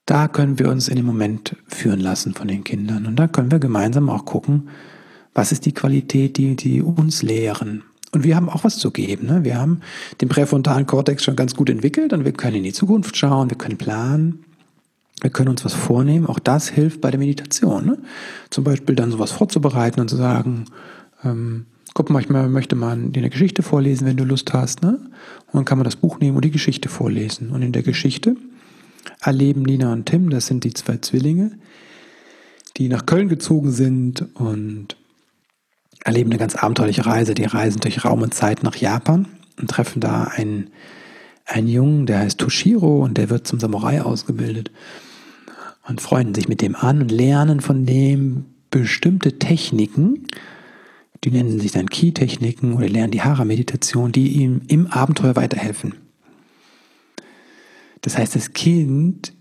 da können wir uns in den Moment führen lassen von den Kindern. Und da können wir gemeinsam auch gucken, was ist die Qualität, die, die uns lehren? Und wir haben auch was zu geben. Ne? Wir haben den präfrontalen Kortex schon ganz gut entwickelt und wir können in die Zukunft schauen, wir können planen, wir können uns was vornehmen. Auch das hilft bei der Meditation. Ne? Zum Beispiel dann sowas vorzubereiten und zu sagen, ähm, guck mal, ich möchte mal dir eine Geschichte vorlesen, wenn du Lust hast. Ne? Und dann kann man das Buch nehmen und die Geschichte vorlesen. Und in der Geschichte erleben Nina und Tim, das sind die zwei Zwillinge, die nach Köln gezogen sind und erleben eine ganz abenteuerliche Reise. Die reisen durch Raum und Zeit nach Japan und treffen da einen, einen Jungen, der heißt Toshiro und der wird zum Samurai ausgebildet und freunden sich mit dem an und lernen von dem bestimmte Techniken, die nennen sich dann Ki-Techniken oder lernen die Hara-Meditation, die ihm im Abenteuer weiterhelfen. Das heißt, das Kind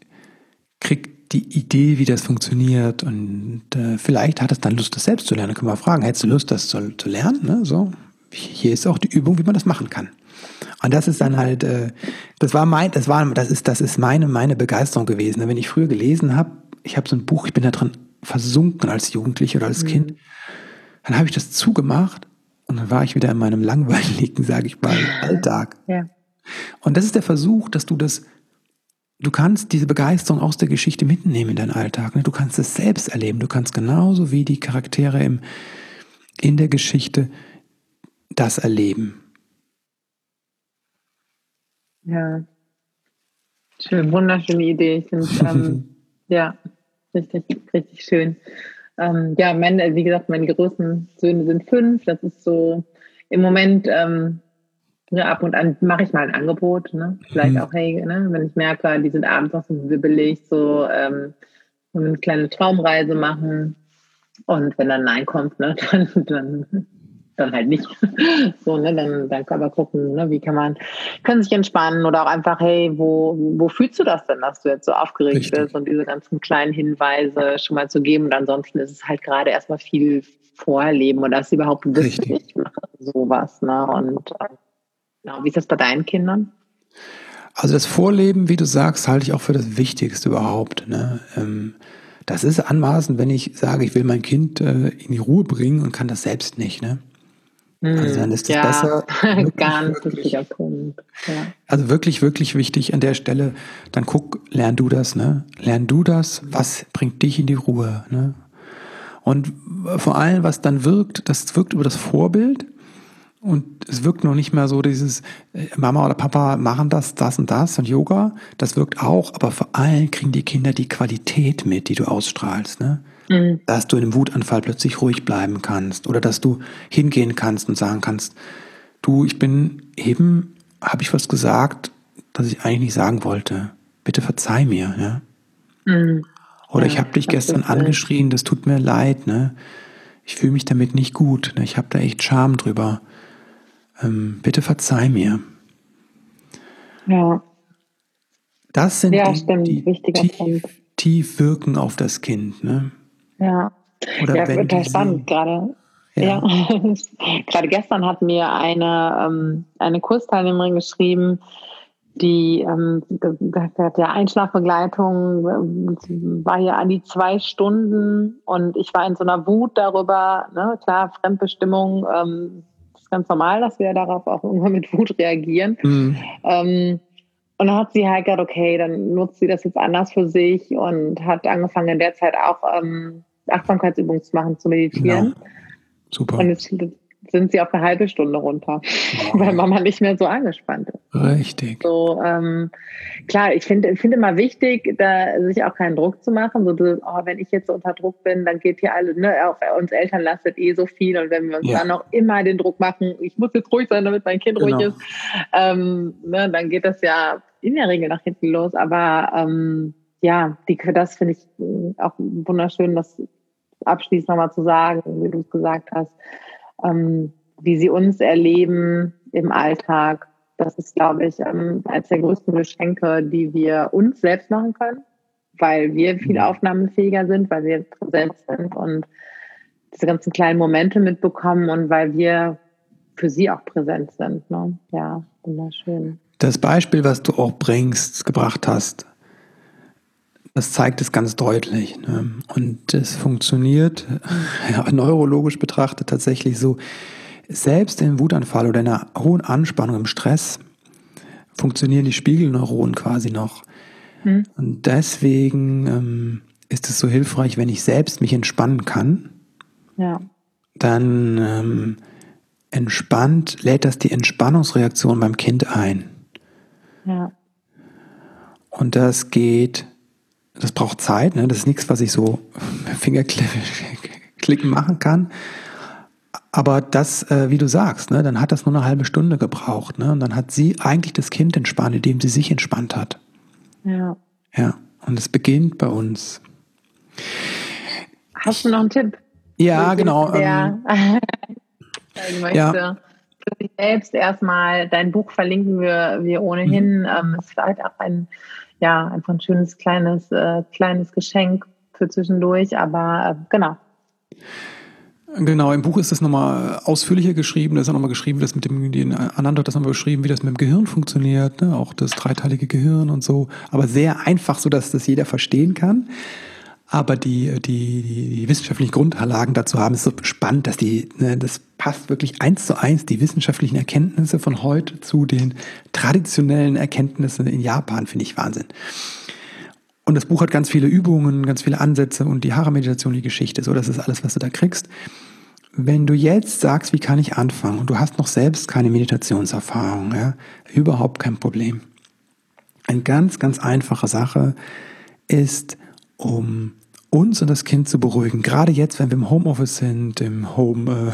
kriegt die Idee, wie das funktioniert und äh, vielleicht hat es dann Lust, das selbst zu lernen. Dann können wir fragen, hättest du Lust, das zu, zu lernen? Ne? So, hier ist auch die Übung, wie man das machen kann. Und das ist dann halt, äh, das war mein, das war, das ist, das ist meine, meine Begeisterung gewesen. Wenn ich früher gelesen habe, ich habe so ein Buch, ich bin da drin versunken als Jugendlicher oder als mhm. Kind, dann habe ich das zugemacht und dann war ich wieder in meinem langweiligen, sage ich mal, Alltag. Ja. Und das ist der Versuch, dass du das du kannst diese Begeisterung aus der Geschichte mitnehmen in deinen Alltag. Ne? Du kannst es selbst erleben. Du kannst genauso wie die Charaktere im, in der Geschichte das erleben. Ja, schön, wunderschöne Idee. Ich finde, ähm, ja, richtig, richtig schön. Ähm, ja, meine, wie gesagt, meine größten Söhne sind fünf. Das ist so im Moment ähm, ja, ab und an mache ich mal ein Angebot, ne? Vielleicht mhm. auch, hey, ne? wenn ich merke, die sind abends noch so wibbelig, so ähm, eine kleine Traumreise machen. Und wenn dann Nein kommt, ne, dann, dann, dann halt nicht. so, ne, dann, dann kann man gucken, ne, wie kann man, können sich entspannen oder auch einfach, hey, wo, wo fühlst du das denn, dass du jetzt so aufgeregt Richtig. bist und diese ganzen kleinen Hinweise schon mal zu geben. Und ansonsten ist es halt gerade erstmal viel Vorleben und das überhaupt wissen, ich mache sowas, ne, und Genau. Wie ist das bei deinen Kindern? Also das Vorleben, wie du sagst, halte ich auch für das Wichtigste überhaupt. Ne? Ähm, das ist anmaßend, wenn ich sage, ich will mein Kind äh, in die Ruhe bringen und kann das selbst nicht. Ne? Also dann ist es ja, besser. Ganz wichtiger Punkt. Ja. Also wirklich, wirklich wichtig an der Stelle. Dann guck, lern du das, ne? Lern du das, was bringt dich in die Ruhe, ne? Und vor allem, was dann wirkt, das wirkt über das Vorbild. Und es wirkt noch nicht mehr so dieses äh, Mama oder Papa machen das, das und das und Yoga. Das wirkt auch, aber vor allem kriegen die Kinder die Qualität mit, die du ausstrahlst. Ne? Mhm. Dass du in einem Wutanfall plötzlich ruhig bleiben kannst oder dass du hingehen kannst und sagen kannst, du, ich bin eben, habe ich was gesagt, das ich eigentlich nicht sagen wollte. Bitte verzeih mir. Ja? Mhm. Oder ja, ich habe dich gestern angeschrien, das tut mir leid. Ne? Ich fühle mich damit nicht gut. Ne? Ich habe da echt Scham drüber. Ähm, bitte verzeih mir. Ja. Das sind ja, Dinge, die tief, tief, wirken auf das Kind. Ne? Ja, Oder ja wenn total spannend gerade. Ja. ja. gerade gestern hat mir eine, ähm, eine Kursteilnehmerin geschrieben, die ähm, gesagt hat, der Einschlafbegleitung äh, war hier an die zwei Stunden und ich war in so einer Wut darüber, ne, klar, Fremdbestimmung, ähm, ist ganz normal, dass wir darauf auch irgendwann mit Wut reagieren. Mhm. Ähm, und dann hat sie halt gesagt, okay, dann nutzt sie das jetzt anders für sich und hat angefangen in der Zeit auch ähm, Achtsamkeitsübungen zu machen, zu meditieren. Genau. Super. Und jetzt sind sie auf eine halbe Stunde runter, wow. weil Mama nicht mehr so angespannt ist. Richtig. So, ähm, klar, ich finde finde immer wichtig, da sich auch keinen Druck zu machen. So, oh, wenn ich jetzt unter Druck bin, dann geht hier alle, ne, auf uns Eltern lastet eh so viel und wenn wir uns ja. dann noch immer den Druck machen, ich muss jetzt ruhig sein, damit mein Kind genau. ruhig ist, ähm, ne, dann geht das ja in der Regel nach hinten los. Aber ähm, ja, die, das finde ich auch wunderschön, das abschließend nochmal zu sagen, wie du es gesagt hast ähm, wie sie uns erleben im Alltag. Das ist, glaube ich, ähm, eines der größten Geschenke, die wir uns selbst machen können, weil wir viel mhm. aufnahmefähiger sind, weil wir präsent sind und diese ganzen kleinen Momente mitbekommen und weil wir für sie auch präsent sind. Ne? Ja, wunderschön. Das Beispiel, was du auch bringst, gebracht hast, das zeigt es ganz deutlich. Ne? Und es funktioniert ja, neurologisch betrachtet tatsächlich so, selbst im Wutanfall oder in einer hohen Anspannung, im Stress, funktionieren die Spiegelneuronen quasi noch. Hm. Und deswegen ähm, ist es so hilfreich, wenn ich selbst mich entspannen kann. Ja. Dann ähm, entspannt, lädt das die Entspannungsreaktion beim Kind ein. Ja. Und das geht das braucht Zeit, ne? das ist nichts, was ich so Fingerklicken machen kann. Aber das, äh, wie du sagst, ne, dann hat das nur eine halbe Stunde gebraucht. Ne? Und dann hat sie eigentlich das Kind entspannt, indem sie sich entspannt hat. Ja. Ja, und es beginnt bei uns. Hast du noch einen Tipp? Ja, genau. Ähm, ja. Für sich selbst erstmal, dein Buch verlinken wir, wir ohnehin. Mhm. Ähm, es ist halt auch ein ja, einfach ein schönes kleines, äh, kleines Geschenk für zwischendurch, aber äh, genau. Genau, im Buch ist das nochmal ausführlicher geschrieben. Da ist auch nochmal geschrieben, das mit dem, die Ananda hat das nochmal beschrieben, wie das mit dem Gehirn funktioniert, ne? auch das dreiteilige Gehirn und so. Aber sehr einfach, so dass das jeder verstehen kann. Aber die, die, die wissenschaftlichen Grundlagen dazu haben, ist so spannend, dass die, ne, das passt wirklich eins zu eins, die wissenschaftlichen Erkenntnisse von heute zu den traditionellen Erkenntnissen in Japan, finde ich Wahnsinn. Und das Buch hat ganz viele Übungen, ganz viele Ansätze und die Hara-Meditation, die Geschichte, so, das ist alles, was du da kriegst. Wenn du jetzt sagst, wie kann ich anfangen und du hast noch selbst keine Meditationserfahrung, ja, überhaupt kein Problem. Eine ganz, ganz einfache Sache ist, um uns und das Kind zu beruhigen. Gerade jetzt, wenn wir im Homeoffice sind, im Home,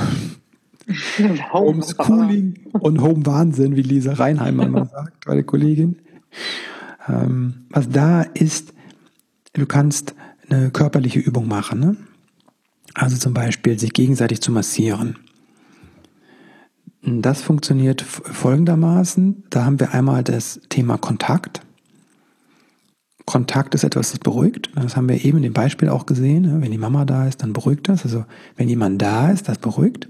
äh, Homeschooling und Home Wahnsinn, wie Lisa Reinheimer mal sagt, meine Kollegin. Ähm, was da ist, du kannst eine körperliche Übung machen. Ne? Also zum Beispiel sich gegenseitig zu massieren. Das funktioniert folgendermaßen. Da haben wir einmal das Thema Kontakt. Kontakt ist etwas, das beruhigt. Das haben wir eben in dem Beispiel auch gesehen. Ne? Wenn die Mama da ist, dann beruhigt das. Also wenn jemand da ist, das beruhigt.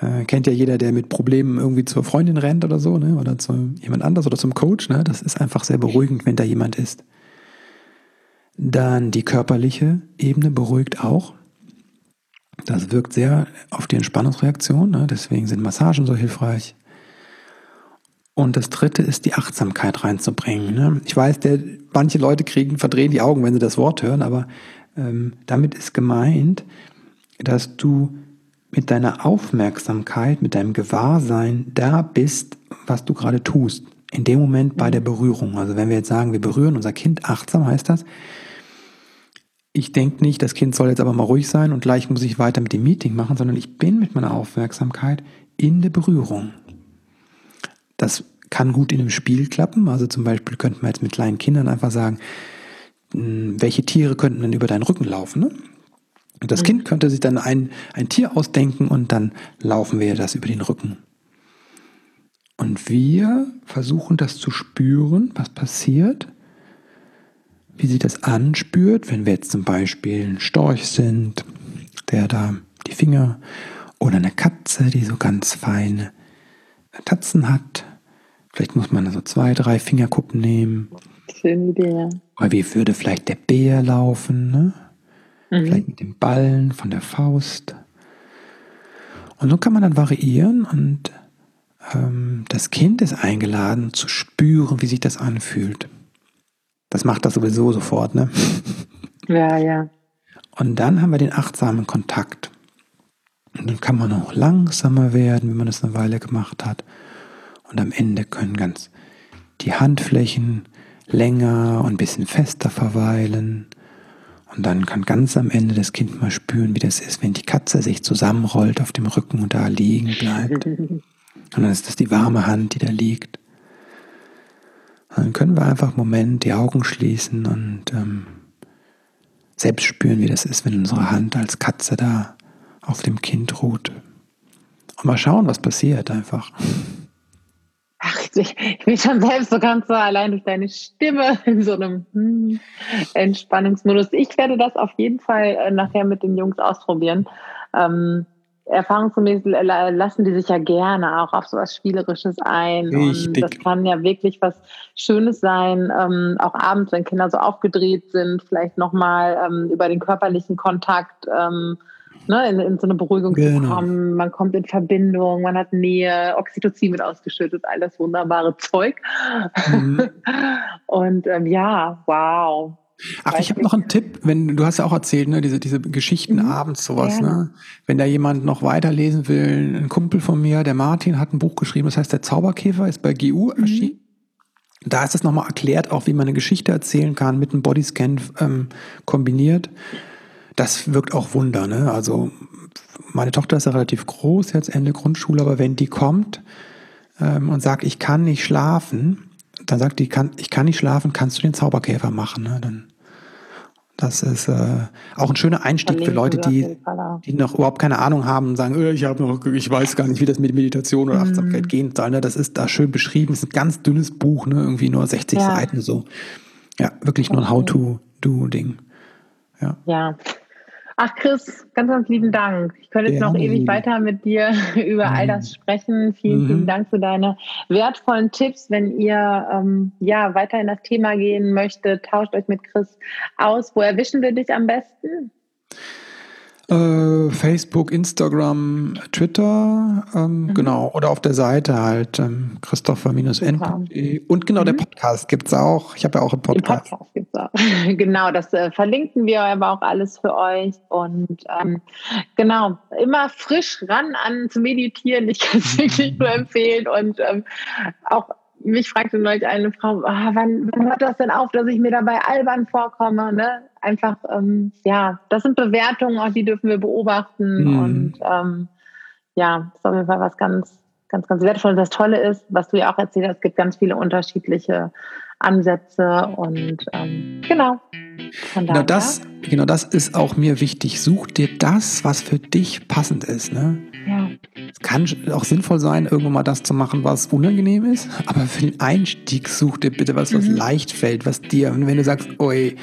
Äh, kennt ja jeder, der mit Problemen irgendwie zur Freundin rennt oder so, ne? oder zu jemand anders oder zum Coach. Ne? Das ist einfach sehr beruhigend, wenn da jemand ist. Dann die körperliche Ebene beruhigt auch. Das wirkt sehr auf die Entspannungsreaktion, ne? deswegen sind Massagen so hilfreich. Und das dritte ist die Achtsamkeit reinzubringen. Ne? Ich weiß, der, manche Leute kriegen, verdrehen die Augen, wenn sie das Wort hören, aber ähm, damit ist gemeint, dass du mit deiner Aufmerksamkeit, mit deinem Gewahrsein da bist, was du gerade tust. In dem Moment bei der Berührung. Also wenn wir jetzt sagen, wir berühren unser Kind achtsam, heißt das, ich denke nicht, das Kind soll jetzt aber mal ruhig sein und gleich muss ich weiter mit dem Meeting machen, sondern ich bin mit meiner Aufmerksamkeit in der Berührung. Das kann gut in einem Spiel klappen. Also zum Beispiel könnte man jetzt mit kleinen Kindern einfach sagen, hm, welche Tiere könnten denn über deinen Rücken laufen? Ne? Und das mhm. Kind könnte sich dann ein, ein Tier ausdenken und dann laufen wir das über den Rücken. Und wir versuchen das zu spüren, was passiert, wie sich das anspürt, wenn wir jetzt zum Beispiel ein Storch sind, der da die Finger oder eine Katze, die so ganz feine Tatzen hat. Vielleicht muss man so zwei, drei Fingerkuppen nehmen. Schöne Idee. Oder wie würde vielleicht der Bär laufen, ne? Mhm. Vielleicht mit dem Ballen von der Faust. Und so kann man dann variieren und ähm, das Kind ist eingeladen zu spüren, wie sich das anfühlt. Das macht das sowieso sofort, ne? Ja, ja. Und dann haben wir den achtsamen Kontakt. Und dann kann man auch langsamer werden, wenn man das eine Weile gemacht hat. Und am Ende können ganz die Handflächen länger und ein bisschen fester verweilen. Und dann kann ganz am Ende das Kind mal spüren, wie das ist, wenn die Katze sich zusammenrollt auf dem Rücken und da liegen bleibt. Und dann ist das die warme Hand, die da liegt. Und dann können wir einfach einen Moment die Augen schließen und ähm, selbst spüren, wie das ist, wenn unsere Hand als Katze da auf dem Kind ruht. Und mal schauen, was passiert einfach. Ach, ich, ich bin schon selbst so ganz so allein durch deine Stimme in so einem hm, Entspannungsmodus. Ich werde das auf jeden Fall äh, nachher mit den Jungs ausprobieren. Ähm, erfahrungsgemäß lassen die sich ja gerne auch auf so was Spielerisches ein. Richtig. Und das kann ja wirklich was Schönes sein, ähm, auch abends, wenn Kinder so aufgedreht sind, vielleicht nochmal ähm, über den körperlichen Kontakt ähm, ne, in, in so eine Beruhigung genau. zu kommen. Man kommt in Verbindung, man hat Nähe, Oxytocin wird ausgeschüttet, all das wunderbare Zeug. Mhm. Und ähm, ja, wow. Ach, ich habe noch einen Tipp, wenn du hast ja auch erzählt, ne, diese, diese Geschichten mhm. abends sowas, Gerne. ne? Wenn da jemand noch weiterlesen will, ein Kumpel von mir, der Martin, hat ein Buch geschrieben, das heißt Der Zauberkäfer, ist bei GU mhm. erschienen. Da ist es nochmal erklärt, auch wie man eine Geschichte erzählen kann, mit einem Bodyscan ähm, kombiniert das wirkt auch Wunder. Ne? Also meine Tochter ist ja relativ groß, jetzt Ende Grundschule, aber wenn die kommt ähm, und sagt, ich kann nicht schlafen, dann sagt die, kann, ich kann nicht schlafen, kannst du den Zauberkäfer machen? Ne? Dann, das ist äh, auch ein schöner Einstieg für Leute, die, die noch überhaupt keine Ahnung haben und sagen, äh, ich habe noch, ich weiß gar nicht, wie das mit Meditation oder Achtsamkeit mhm. gehen soll. Ne? Das ist da schön beschrieben. Es ist ein ganz dünnes Buch, ne? irgendwie nur 60 ja. Seiten so. Ja, wirklich nur ein How-to-Do-Ding. Ja. ja, Ach Chris, ganz, ganz lieben Dank. Ich könnte jetzt ja. noch ewig weiter mit dir über all das sprechen. Vielen, mhm. vielen Dank für deine wertvollen Tipps. Wenn ihr ähm, ja weiter in das Thema gehen möchtet, tauscht euch mit Chris aus. Wo erwischen wir dich am besten? Äh, Facebook, Instagram, Twitter, ähm, mhm. genau, oder auf der Seite halt ähm, christopher-n.de. Und genau, mhm. der Podcast gibt es auch. Ich habe ja auch einen Podcast. Den Podcast gibt's auch. genau, das äh, verlinken wir aber auch alles für euch. Und ähm, genau, immer frisch ran an zu meditieren. Ich kann es wirklich nur empfehlen. Und ähm, auch mich fragte neulich eine Frau, ah, wann, wann hört das denn auf, dass ich mir dabei albern vorkomme? Ne? Einfach, ähm, ja, das sind Bewertungen, auch die dürfen wir beobachten. Mhm. Und ähm, ja, das ist auf jeden Fall was ganz, ganz, ganz wertvolles. Das Tolle ist, was du ja auch erzählt hast, es gibt ganz viele unterschiedliche Ansätze und ähm, genau. Genau das, genau das ist auch mir wichtig. Such dir das, was für dich passend ist. Ne? Ja. Es kann auch sinnvoll sein, irgendwann mal das zu machen, was unangenehm ist, aber für den Einstieg such dir bitte was, was mhm. leicht fällt, was dir, wenn du sagst, oi,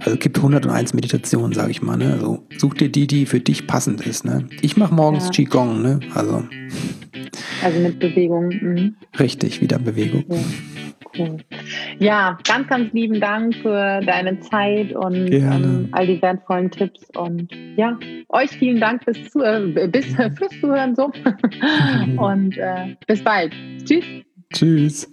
also es gibt 101 Meditationen, sage ich mal, ne? Also such dir die, die für dich passend ist, ne? Ich mache morgens ja. Qigong, ne? Also. Also mit Bewegung. Mhm. Richtig, wieder Bewegung. Ja. Cool. Ja, ganz, ganz lieben Dank für deine Zeit und ähm, all die wertvollen Tipps. Und ja, euch vielen Dank bis zu, äh, bis, fürs Zuhören so. und äh, bis bald. Tschüss. Tschüss.